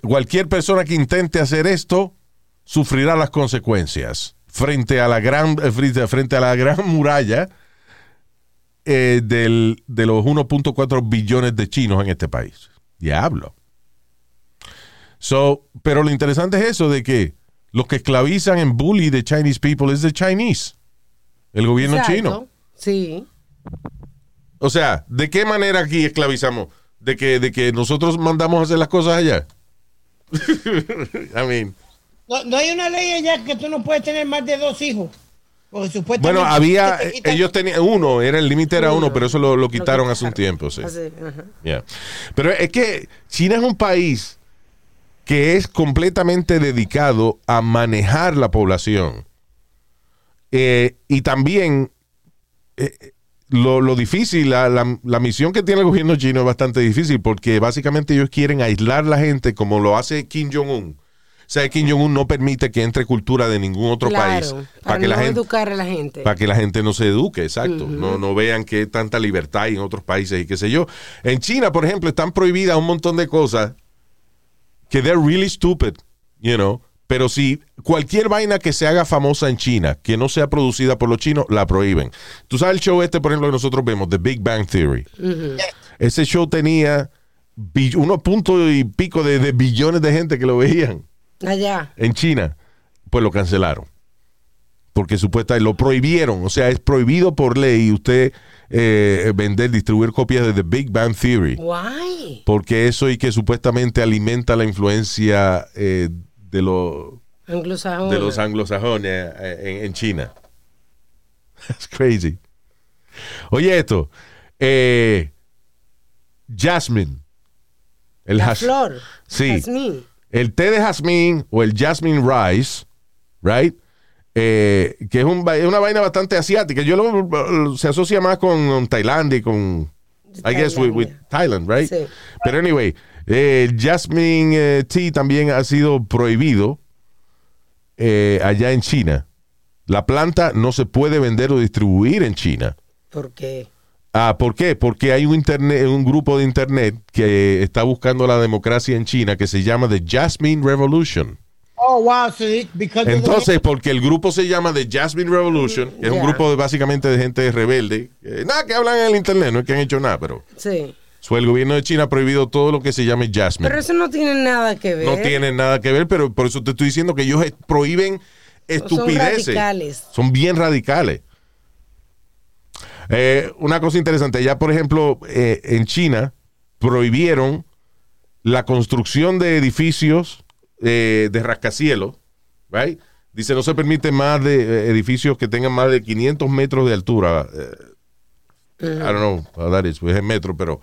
A: Cualquier persona que intente hacer esto sufrirá las consecuencias frente a la gran, eh, frente, a la gran muralla eh, del- de los 1.4 billones de chinos en este país. Diablo. So, pero lo interesante es eso de que los que esclavizan en bully the Chinese people es the Chinese, el gobierno
B: Exacto.
A: chino.
B: Sí.
A: O sea, ¿de qué manera aquí esclavizamos? ¿De que, de que nosotros mandamos a hacer las cosas allá? I mean,
D: No, no hay una ley allá que tú no puedes tener más de dos hijos. Porque supuestamente.
A: bueno, había,
D: te quitan-
A: ellos tenían uno, era el límite era uno, pero eso lo, lo quitaron
B: Lo
A: hace un tiempo, sí. Yeah. Pero es que China es un país que es completamente dedicado a manejar la población. Eh, y también eh, lo, lo difícil, la, la- la misión que tiene el gobierno chino es bastante difícil porque básicamente ellos quieren aislar la gente como lo hace Kim Jong-un. O sea, Kim Jong-un no permite que entre cultura de ningún otro país para
B: para
A: que la
B: no
A: gente
B: educar a la gente.
A: para que la gente no se eduque, exacto. no, no vean que hay tanta libertad hay en otros países y qué sé yo. En China, por ejemplo, están prohibidas un montón de cosas que they're really stupid, you know. Pero si cualquier vaina que se haga famosa en China, que no sea producida por los chinos, la prohíben. Tú sabes el show este, por ejemplo, que nosotros vemos, The Big Bang Theory. Ese show tenía unos puntos y pico de, de billones de gente que lo veían
B: Allá.
A: en China. Pues lo cancelaron. Porque supuestamente lo prohibieron. O sea, es prohibido por ley usted eh, vender, distribuir copias de The Big Bang Theory.
B: Guay.
A: Porque eso y que supuestamente alimenta la influencia eh, de, los
B: Anglosajón.
A: de los anglosajones eh, en, en China. That's crazy. Oye esto. Eh, Jasmine. El
B: La flor.
A: Sí.
B: Jazmín.
A: El té de jazmín o el jasmine rice, right? Eh, que es, un es una vaina bastante asiática. Yo lo, se asocia más con Tailandia y con, I guess, with, with Thailand, right?
B: Sí.
A: Pero anyway, eh, el jasmine eh, tea también ha sido prohibido eh, allá en China. La planta no se puede vender o distribuir en China.
B: ¿Por qué?
A: Ah, ¿por qué? Porque hay un internet, un grupo de internet que está buscando la democracia en China que se llama The Jasmine Revolution.
D: Oh, wow, the-
A: Entonces, porque el grupo se llama The Jasmine Revolution, que es un grupo de, básicamente de gente rebelde, eh, nada que hablan en el internet, no es que han hecho nada, pero
B: Sí.
A: so, el gobierno de China ha prohibido todo lo que se llame Jasmine.
B: Pero eso no tiene nada que ver.
A: no tiene nada que ver, pero por eso te estoy diciendo que ellos prohíben estupideces.
B: radicales.
A: Son bien radicales. Eh, una cosa interesante, ya por ejemplo, eh, en China prohibieron la construcción de edificios eh, de rascacielos, right? Dice, no se permite más de edificios que tengan más de 500 metros de altura. I don't know how that is, pues es metro, pero,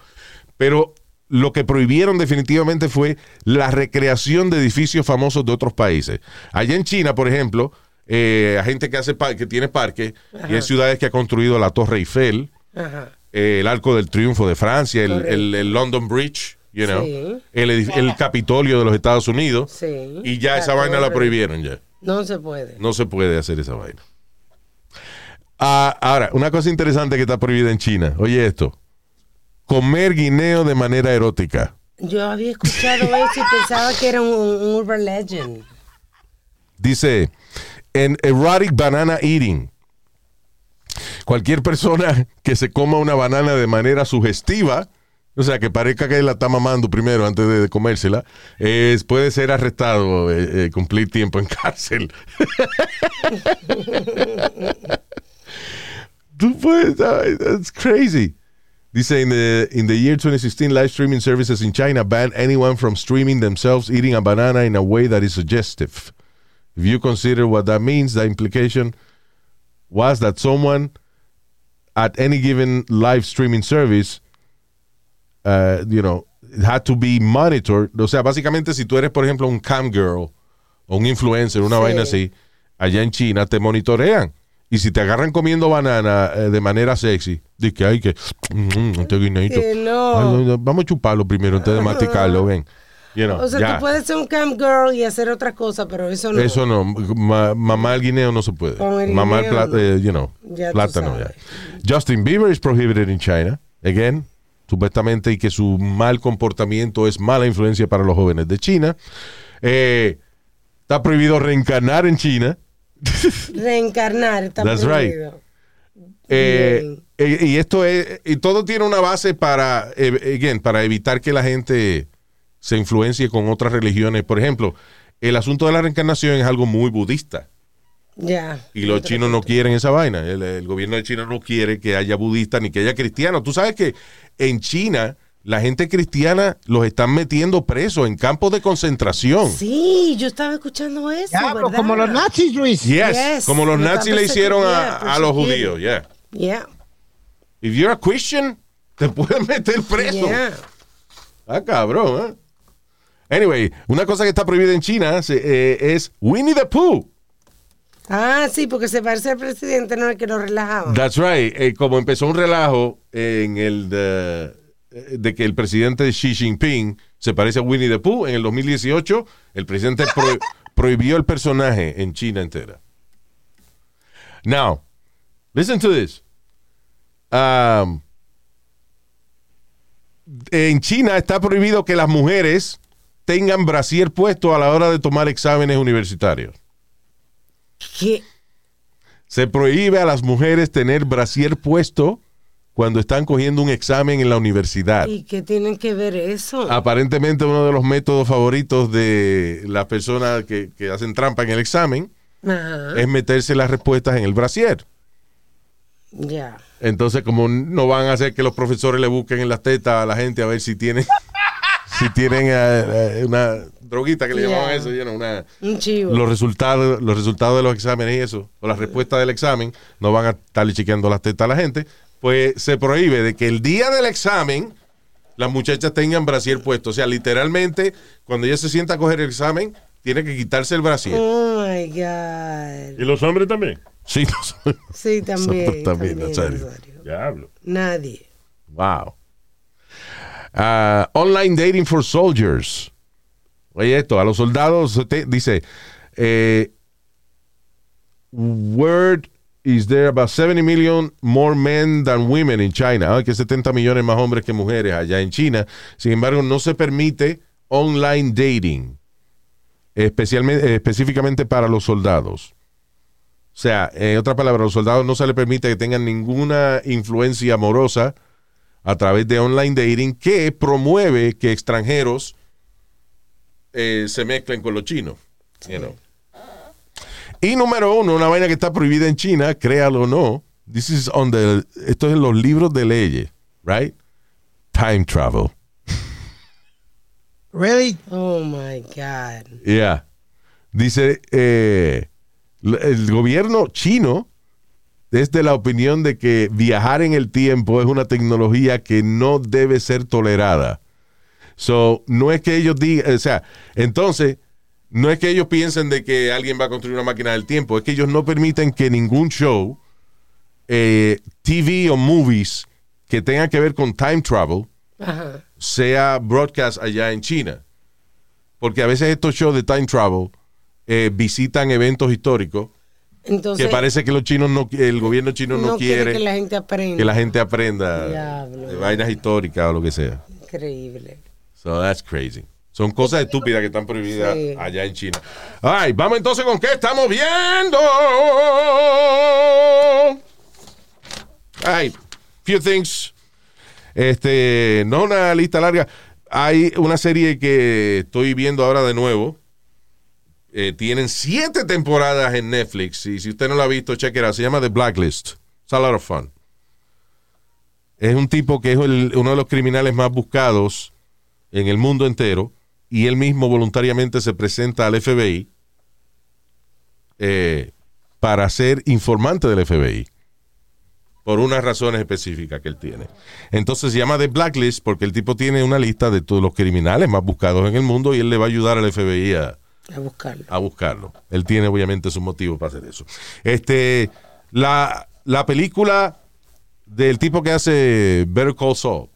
A: pero lo que prohibieron definitivamente fue la recreación de edificios famosos de otros países. Allá en China, por ejemplo, eh, hay gente que hace que tiene parques y hay ciudades que ha construido la Torre Eiffel,
B: Ajá.
A: eh, el Arco del Triunfo de Francia, el, el- el London Bridge, you know,
B: Sí.
A: el, el Capitolio de los Estados Unidos.
B: Sí.
A: Y ya
B: La
A: esa vaina la prohibieron ya.
B: No se puede.
A: No se puede hacer esa vaina. Ah, ahora, una cosa interesante que está prohibida en China. Oye esto. Comer guineo de manera erótica.
B: Yo había escuchado eso y pensaba que era un, un urban legend.
A: Dice, en erotic banana eating. Cualquier persona que se coma una banana de manera sugestiva, o sea, que parezca que la está mamando primero antes de, comérsela, puede ser arrestado, eh, eh, cumplir tiempo en cárcel. Tú puedes, that's crazy. Dice, in the, in the year 2016, live streaming services in China banned anyone from streaming themselves eating a banana in a way that is suggestive. If you consider what that means, the implication was that someone at any given live streaming service, uh, you know, had to be monitored. O sea, básicamente, si tú eres, por ejemplo, un cam girl o un influencer, una
B: Sí.
A: vaina así, allá en China te monitorean. Y si te agarran comiendo banana eh, de manera sexy, dices que hay que. Mm, este. Ay, no, no, Vamos a chuparlo primero antes de masticarlo, ven. You know,
B: O sea,
A: ya.
B: tú puedes ser un camp girl y hacer otra cosa, pero eso no.
A: Eso no, ma- mamar el guineo no se puede.
B: Con el
A: mamar
B: guineo
A: pla-
B: no.
A: eh, you know,
B: Ya
A: plátano. ya. Justin Bieber is prohibited in China. Again, supuestamente y que su mal comportamiento es mala influencia para los jóvenes de China. Eh, está prohibido reencarnar en China.
B: Reencarnar está
A: That's right.
B: prohibido.
A: Eh, eh, y esto es, y todo tiene una base para, again, para evitar que la gente se influencie con otras religiones. Por ejemplo, el asunto de la reencarnación es algo muy budista.
B: Ya.
A: Y los chinos no quieren esa vaina. El, el gobierno de China no quiere que haya budistas ni que haya cristianos. Tú sabes que en China la gente cristiana los están metiendo presos en campos de concentración.
B: Sí, yo estaba escuchando eso, ¿verdad?
D: como los nazis, Luis.
A: Yes,
B: Yes,
A: como los nazis le hicieron a,
B: perseguidos,
A: a los judíos. Yeah.
B: Yeah.
A: If you're a Christian, te pueden meter preso.
B: Yeah.
A: Ah, cabrón, ¿eh? Anyway, una cosa que está prohibida en China eh, es Winnie the Pooh.
B: Ah, sí, porque se parece al presidente, no el que lo relajaba.
A: That's right. Eh, como empezó un relajo en el de, de que el presidente Xi Jinping se parece a Winnie the Pooh, en el 2018 el presidente pro- prohibió el personaje en China entera. Now, listen to this. Um, en China está prohibido que las mujeres tengan brasier puesto a la hora de tomar exámenes universitarios.
B: ¿Qué?
A: Se prohíbe a las mujeres tener brasier puesto cuando están cogiendo un examen en la universidad.
B: ¿Y qué tienen que ver eso?
A: Aparentemente uno de los métodos favoritos de las personas que, que hacen trampa en el examen
B: Ajá.
A: es meterse las respuestas en el brasier.
B: Ya.
A: Entonces, como no van a hacer que los profesores le busquen en las tetas a la gente a ver si tienen si tienen eh, una droguita que le
B: Yeah.
A: llamaban eso, you know, una,
B: Un chivo.
A: los resultados los resultados de los exámenes y eso, o las respuestas del examen, no van a estarle chequeando las tetas a la gente, pues se prohíbe de que el día del examen las muchachas tengan brasier puesto. O sea, literalmente, cuando ella se sienta a coger el examen, tiene que quitarse el brasier.
B: Oh my God.
C: ¿Y los hombres también?
A: Sí, no,
B: Sí, también.
A: También, Nazario.
B: Nazario.
C: Diablo.
B: Nadie.
A: Wow. Ah, online dating for soldiers. Oye, esto, a los soldados, dice, eh, word is there about 70 million more men than women in China. Ah, que 70 millones más hombres que mujeres allá en China. Sin embargo, no se permite online dating, especialmente, específicamente para los soldados. O sea, en otras palabras, a los soldados no se les permite que tengan ninguna influencia amorosa a través de online dating que promueve que extranjeros eh, se mezclen con los chinos. you know. Y número uno, una vaina que está prohibida en China, créalo o no, this is on the, esto es en los libros de leyes, right? Time travel.
D: Really?
B: Oh my God.
A: Yeah. Dice, eh, el gobierno chino es de la opinión de que viajar en el tiempo es una tecnología que no debe ser tolerada. So, no es que ellos digan, o sea, entonces, no es que ellos piensen de que alguien va a construir una máquina del tiempo, es que ellos no permiten que ningún show, eh, TV o movies que tenga que ver con time travel,
B: Ajá.
A: sea broadcast allá en China. Porque a veces estos shows de time travel eh, visitan eventos históricos
B: Entonces,
A: que parece que los chinos no, el gobierno chino no,
B: no quiere
A: quiere
B: que la gente aprenda.
A: que la gente aprenda
B: Diablo.
A: de vainas históricas o lo que sea.
B: Increíble.
A: So that's crazy. Son cosas estúpidas que están prohibidas
B: Sí.
A: allá en China. Ay, vamos entonces con qué estamos viendo. Ay, few things. Este, no una lista larga. Hay una serie que estoy viendo ahora de nuevo. Eh, tienen siete temporadas en Netflix. Y si usted no la ha visto, out. Se llama The Blacklist. It's a lot of fun. Es un tipo que es uno de los criminales más buscados en el mundo entero. Y él mismo voluntariamente se presenta al FBI eh, para ser informante del FBI por unas razones específicas que él tiene. Entonces se llama The Blacklist porque el tipo tiene una lista de todos los criminales más buscados en el mundo y él le va a ayudar al FBI a,
B: A buscarlo.
A: a buscarlo. Él tiene obviamente su motivo para hacer eso. Este, la, la película del tipo que hace Better Call Saul,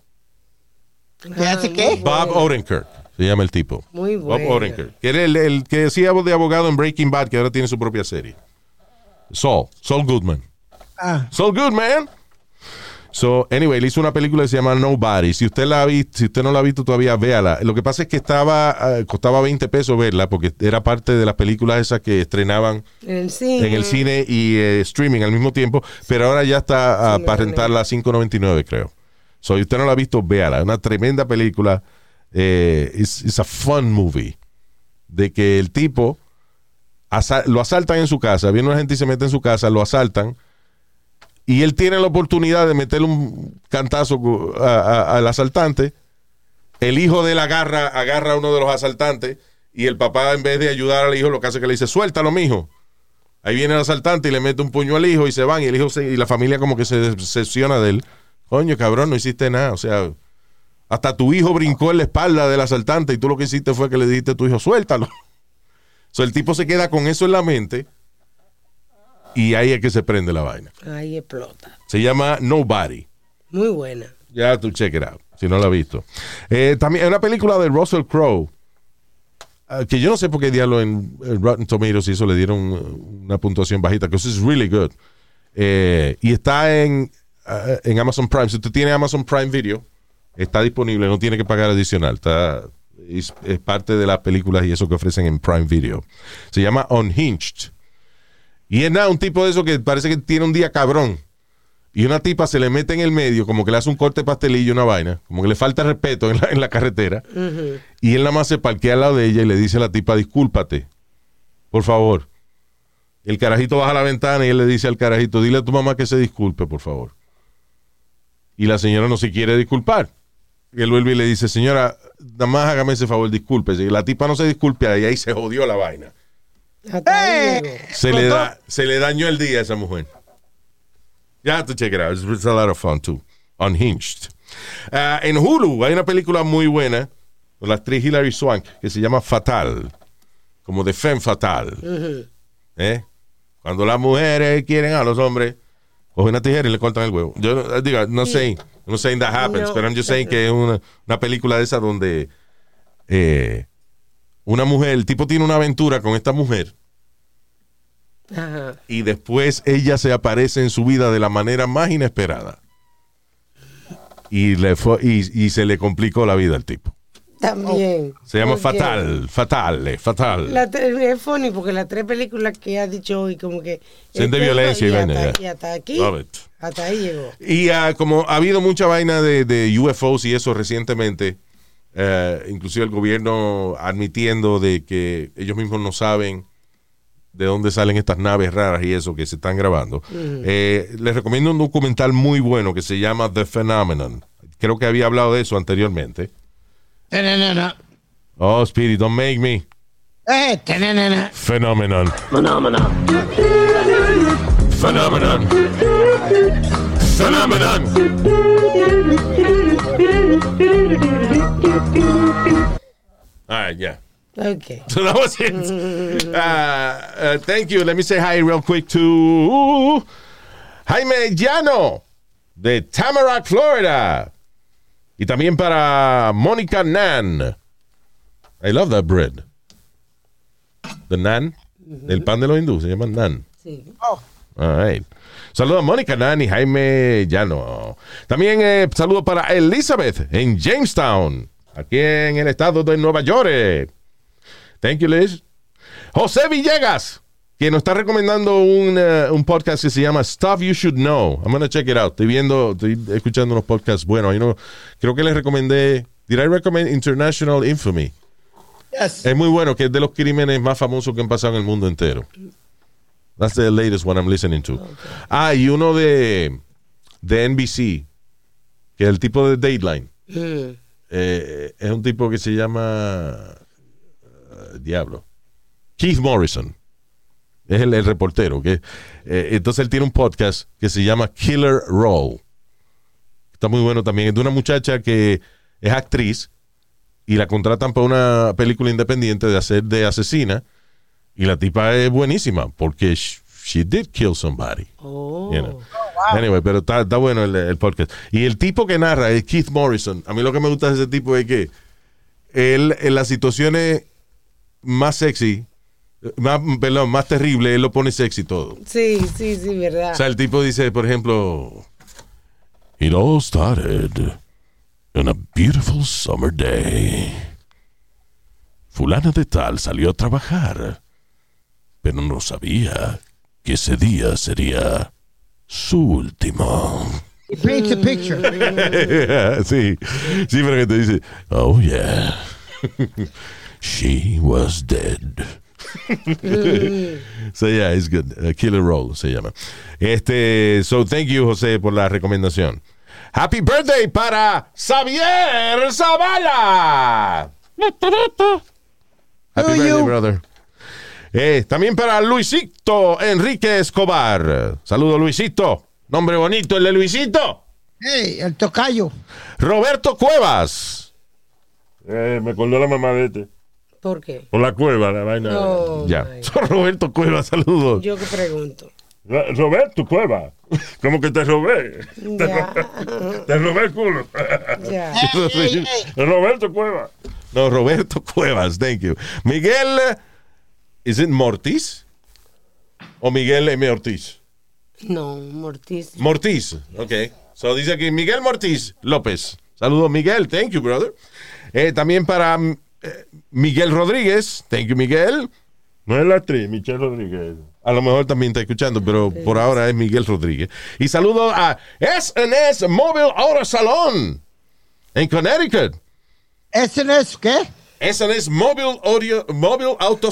D: ¿Qué hace qué?
A: Bob Odenkirk, se llama el tipo.
B: Muy
A: Bob
B: bueno.
A: Odenkirk, que era el, el que voz de abogado en Breaking Bad, que ahora tiene su propia serie. Saul, Saul Goodman.
D: Ah,
A: So good, man. So, anyway, él hizo una película que se llama Nobody. Si usted la ha visto, si usted no la ha visto todavía, véala. Lo que pasa es que estaba, eh, costaba 20 pesos verla, porque era parte de las películas esas que estrenaban
B: En el cine.
A: en el cine y eh, streaming al mismo tiempo, pero ahora ya está ah,
B: Sí,
A: para rentarla a 5.99, creo. So, si usted no la ha visto, véala. Es una tremenda película. Eh, it's, it's a fun movie. De que el tipo asa- lo asaltan en su casa, viene una gente y se mete en su casa, lo asaltan. Y él tiene la oportunidad de meterle un cantazo al asaltante. El hijo de él agarra, agarra a uno de los asaltantes. Y el papá, en vez de ayudar al hijo, lo que hace es que le dice: Suéltalo, mijo. Ahí viene el asaltante y le mete un puño al hijo y se van. Y el hijo se- y la familia, como que se decepciona de él. Coño, cabrón, no hiciste nada. O sea, hasta tu hijo brincó en la espalda del asaltante y tú lo que hiciste fue que le dijiste a tu hijo: Suéltalo. O sea, el tipo se queda con eso en la mente. Y ahí es que se prende la vaina.
B: Ahí explota.
A: Se llama Nobody.
B: Muy buena.
A: Ya tú check it out, si no la has visto. Eh, también hay una película de Russell Crowe, ah, que yo no sé por qué diablo en, en Rotten Tomatoes y eso le dieron una puntuación bajita, que eso es really good. Eh, y está en, ah, en Amazon Prime. Si usted tiene Amazon Prime Video, está disponible, no tiene que pagar adicional. Está es, es parte de las películas y eso que ofrecen en Prime Video. Se llama Unhinged. Y es nada, un tipo de eso que parece que tiene un día cabrón. Y una tipa se le mete en el medio, como que le hace un corte pastelillo, una vaina, como que le falta respeto en la, en la carretera. Y él nada más se parquea al lado de ella y le dice a la tipa, discúlpate, por favor. El carajito baja la ventana y él le dice al carajito, dile a tu mamá que se disculpe, por favor. Y la señora no se quiere disculpar. Y él vuelve y le dice, señora, nada más hágame ese favor, discúlpese. Y la tipa no se disculpe y ahí se jodió la vaina.
B: Llegó.
A: Se le, da, se le dañó el día a esa mujer. You have to check it out. It's, it's a lot of fun too. Unhinged. Ah, en Hulu hay una película muy buena con la actriz Hilary Swank que se llama Fatal. Como de Femme Fatal. ¿Eh? Cuando las mujeres quieren a los hombres, cogen una tijera y le cortan el huevo. Yo no- diga, no sé, no sé that happens,
B: No.
A: pero I'm just saying que es una, una película de esa donde eh, una mujer, el tipo tiene una aventura con esta mujer
B: Ajá.
A: y después ella se aparece en su vida de la manera más inesperada. Y, le fue, y, y se le complicó la vida al tipo.
B: También.
A: Se llama. Fatal, Fatal, eh, Fatal.
B: La es funny porque las tres películas que ha dicho hoy, como que.
A: Son de violencia y vaina,
B: hasta,
A: ya.
B: y hasta aquí.
A: Love it.
B: Hasta ahí llegó.
A: Y ah, como ha habido mucha vaina de, de UFOs y eso recientemente, eh, inclusive el gobierno admitiendo de que ellos mismos no saben de dónde salen estas naves raras y eso que se están grabando. Eh, les recomiendo un documental muy bueno que se llama The Phenomenon. Creo que había hablado de eso anteriormente.
D: Tenenena.
A: Oh, Speedy, don't make me.
D: Eh, tenenena.
A: Phenomenon. Phenomenon. Phenomenon. Phenomenon. All right, yeah.
B: Ok.
A: So that was it. Uh, uh, thank you. Let me say hi real quick to Jaime Llano de Tamarack, Florida. Y también para Mónica Nan. I love that bread. The Nan. El pan de los hindúes se llama Nan.
B: Sí.
A: All right. Saludos a Mónica Nan y Jaime Llano. También eh, saludo para Elizabeth en Jamestown, aquí en el estado de Nueva York. Thank you, Liz. José Villegas, que nos está recomendando un, eh, un podcast que se llama Stuff You Should Know. I'm gonna check it out. Estoy viendo, estoy escuchando unos podcasts buenos. Ahí no- creo que les recomendé. Did I recommend International Infamy?
D: Yes.
A: Es muy bueno, que es de los crímenes más famosos que han pasado en el mundo entero. That's the latest one I'm listening to. Ah, y uno de, de NBC, que es el tipo de Dateline.
B: Mm.
A: Eh, es un tipo que se llama eh, Diablo. Keith Morrison. Es el, el reportero. Que, eh, entonces él tiene un podcast que se llama Killer Roll. Está muy bueno también. Es de una muchacha que es actriz y la contratan para una película independiente de hacer de asesina. Y la tipa es buenísima porque sh- she did kill somebody.
B: Oh.
A: You know. Anyway, pero está, está bueno el, el podcast. Y el tipo que narra es Keith Morrison. A mí lo que me gusta de ese tipo es que él en las situaciones más sexy, más, perdón, más terrible, él lo pone sexy todo.
B: Sí, sí, sí, verdad.
A: O sea, el tipo dice, por ejemplo, It all started on a beautiful summer day. Fulana de tal salió a trabajar, pero no sabía que ese día sería su último.
D: He paints a picture.
A: sí, sí, pero que te dice, oh yeah, she was dead. so yeah, it's good. Uh, Killer Roll se llama. Este, so thank you, José, por la recomendación. Happy birthday para Xavier Zavala. Happy birthday,
D: you.
A: brother. Eh, también para Luisito Enrique Escobar. Saludo, Luisito. Nombre bonito, el de Luisito.
D: Hey, el tocayo.
A: Roberto Cuevas.
C: Eh, me acordó la mamá de este.
B: ¿Por qué?
C: Por la cueva, la vaina.
B: Oh,
A: Ya. Roberto Cuevas, saludos.
B: Yo que pregunto.
C: Ro- Roberto Cueva. Como que te robé. Te,
B: Ya.
C: ro- te robé el culo.
B: Ya.
C: Roberto Cueva.
A: No, Roberto Cuevas, thank you. Miguel, ¿is it Mortiz? ¿O Miguel M. Ortiz?
B: No, Mortiz.
A: Mortiz, ok. So dice aquí Miguel Mortiz López. Saludos, Miguel, thank you, brother. Eh, también para mm, Miguel Rodríguez. Thank you, Miguel.
C: No es la actriz, Michelle Rodríguez.
A: A lo mejor también está escuchando, pero por ahora es Miguel Rodríguez. Y saludo a SNS Mobile Auto Salon en Connecticut.
D: ¿Ese no es
A: Mobile Audio, Mobile Auto.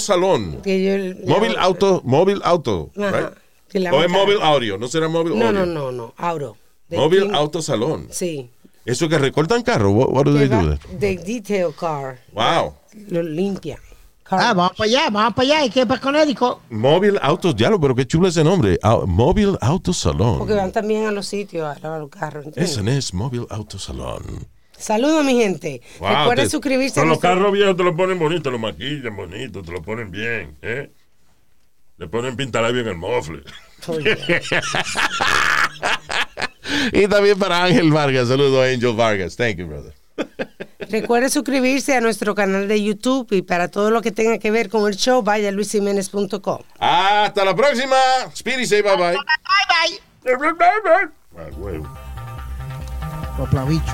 B: Que yo-
A: Móvil auto, móvil auto,
B: Ajá.
A: right?
B: Que la
A: O es móvil audio, no será móvil
B: No,
A: audio.
B: no, no, no.
A: Móvil
B: Tim-
A: auto salón.
B: Sí.
A: Eso que recortan carros. What, what do
B: Que
A: they
B: va-
A: do
B: detail car.
A: Wow.
B: Lo limpia.
D: Ah, vamos para allá, vamos para allá. ¿Y qué para Connecticut?
A: Móvil auto, ya lo, pero qué chulo ese nombre. Au- móvil auto salón.
B: Porque van también a los sitios a lavar los carros. ¿entiendes?
A: SNS Móvil auto salón.
B: Saludos, mi gente.
A: Wow,
B: Recuerden
A: te-
B: suscribirse a
C: Con los
B: nuestro-
C: carros viejos te lo ponen bonito, lo maquillan bonito, te lo ponen bien, ¿eh? Le ponen pintalabio en el mofle.
B: Oye,
A: Y también para Ángel Vargas. Saludos a Angel Vargas. Thank you, brother.
B: Recuerde suscribirse a nuestro canal de YouTube y para todo lo que tenga que ver con el show, vaya a luisiménez.com.
A: Hasta la próxima. Speedy, say bye bye.
D: Bye, bye.
C: Ah, huevo.
D: Soplabicho.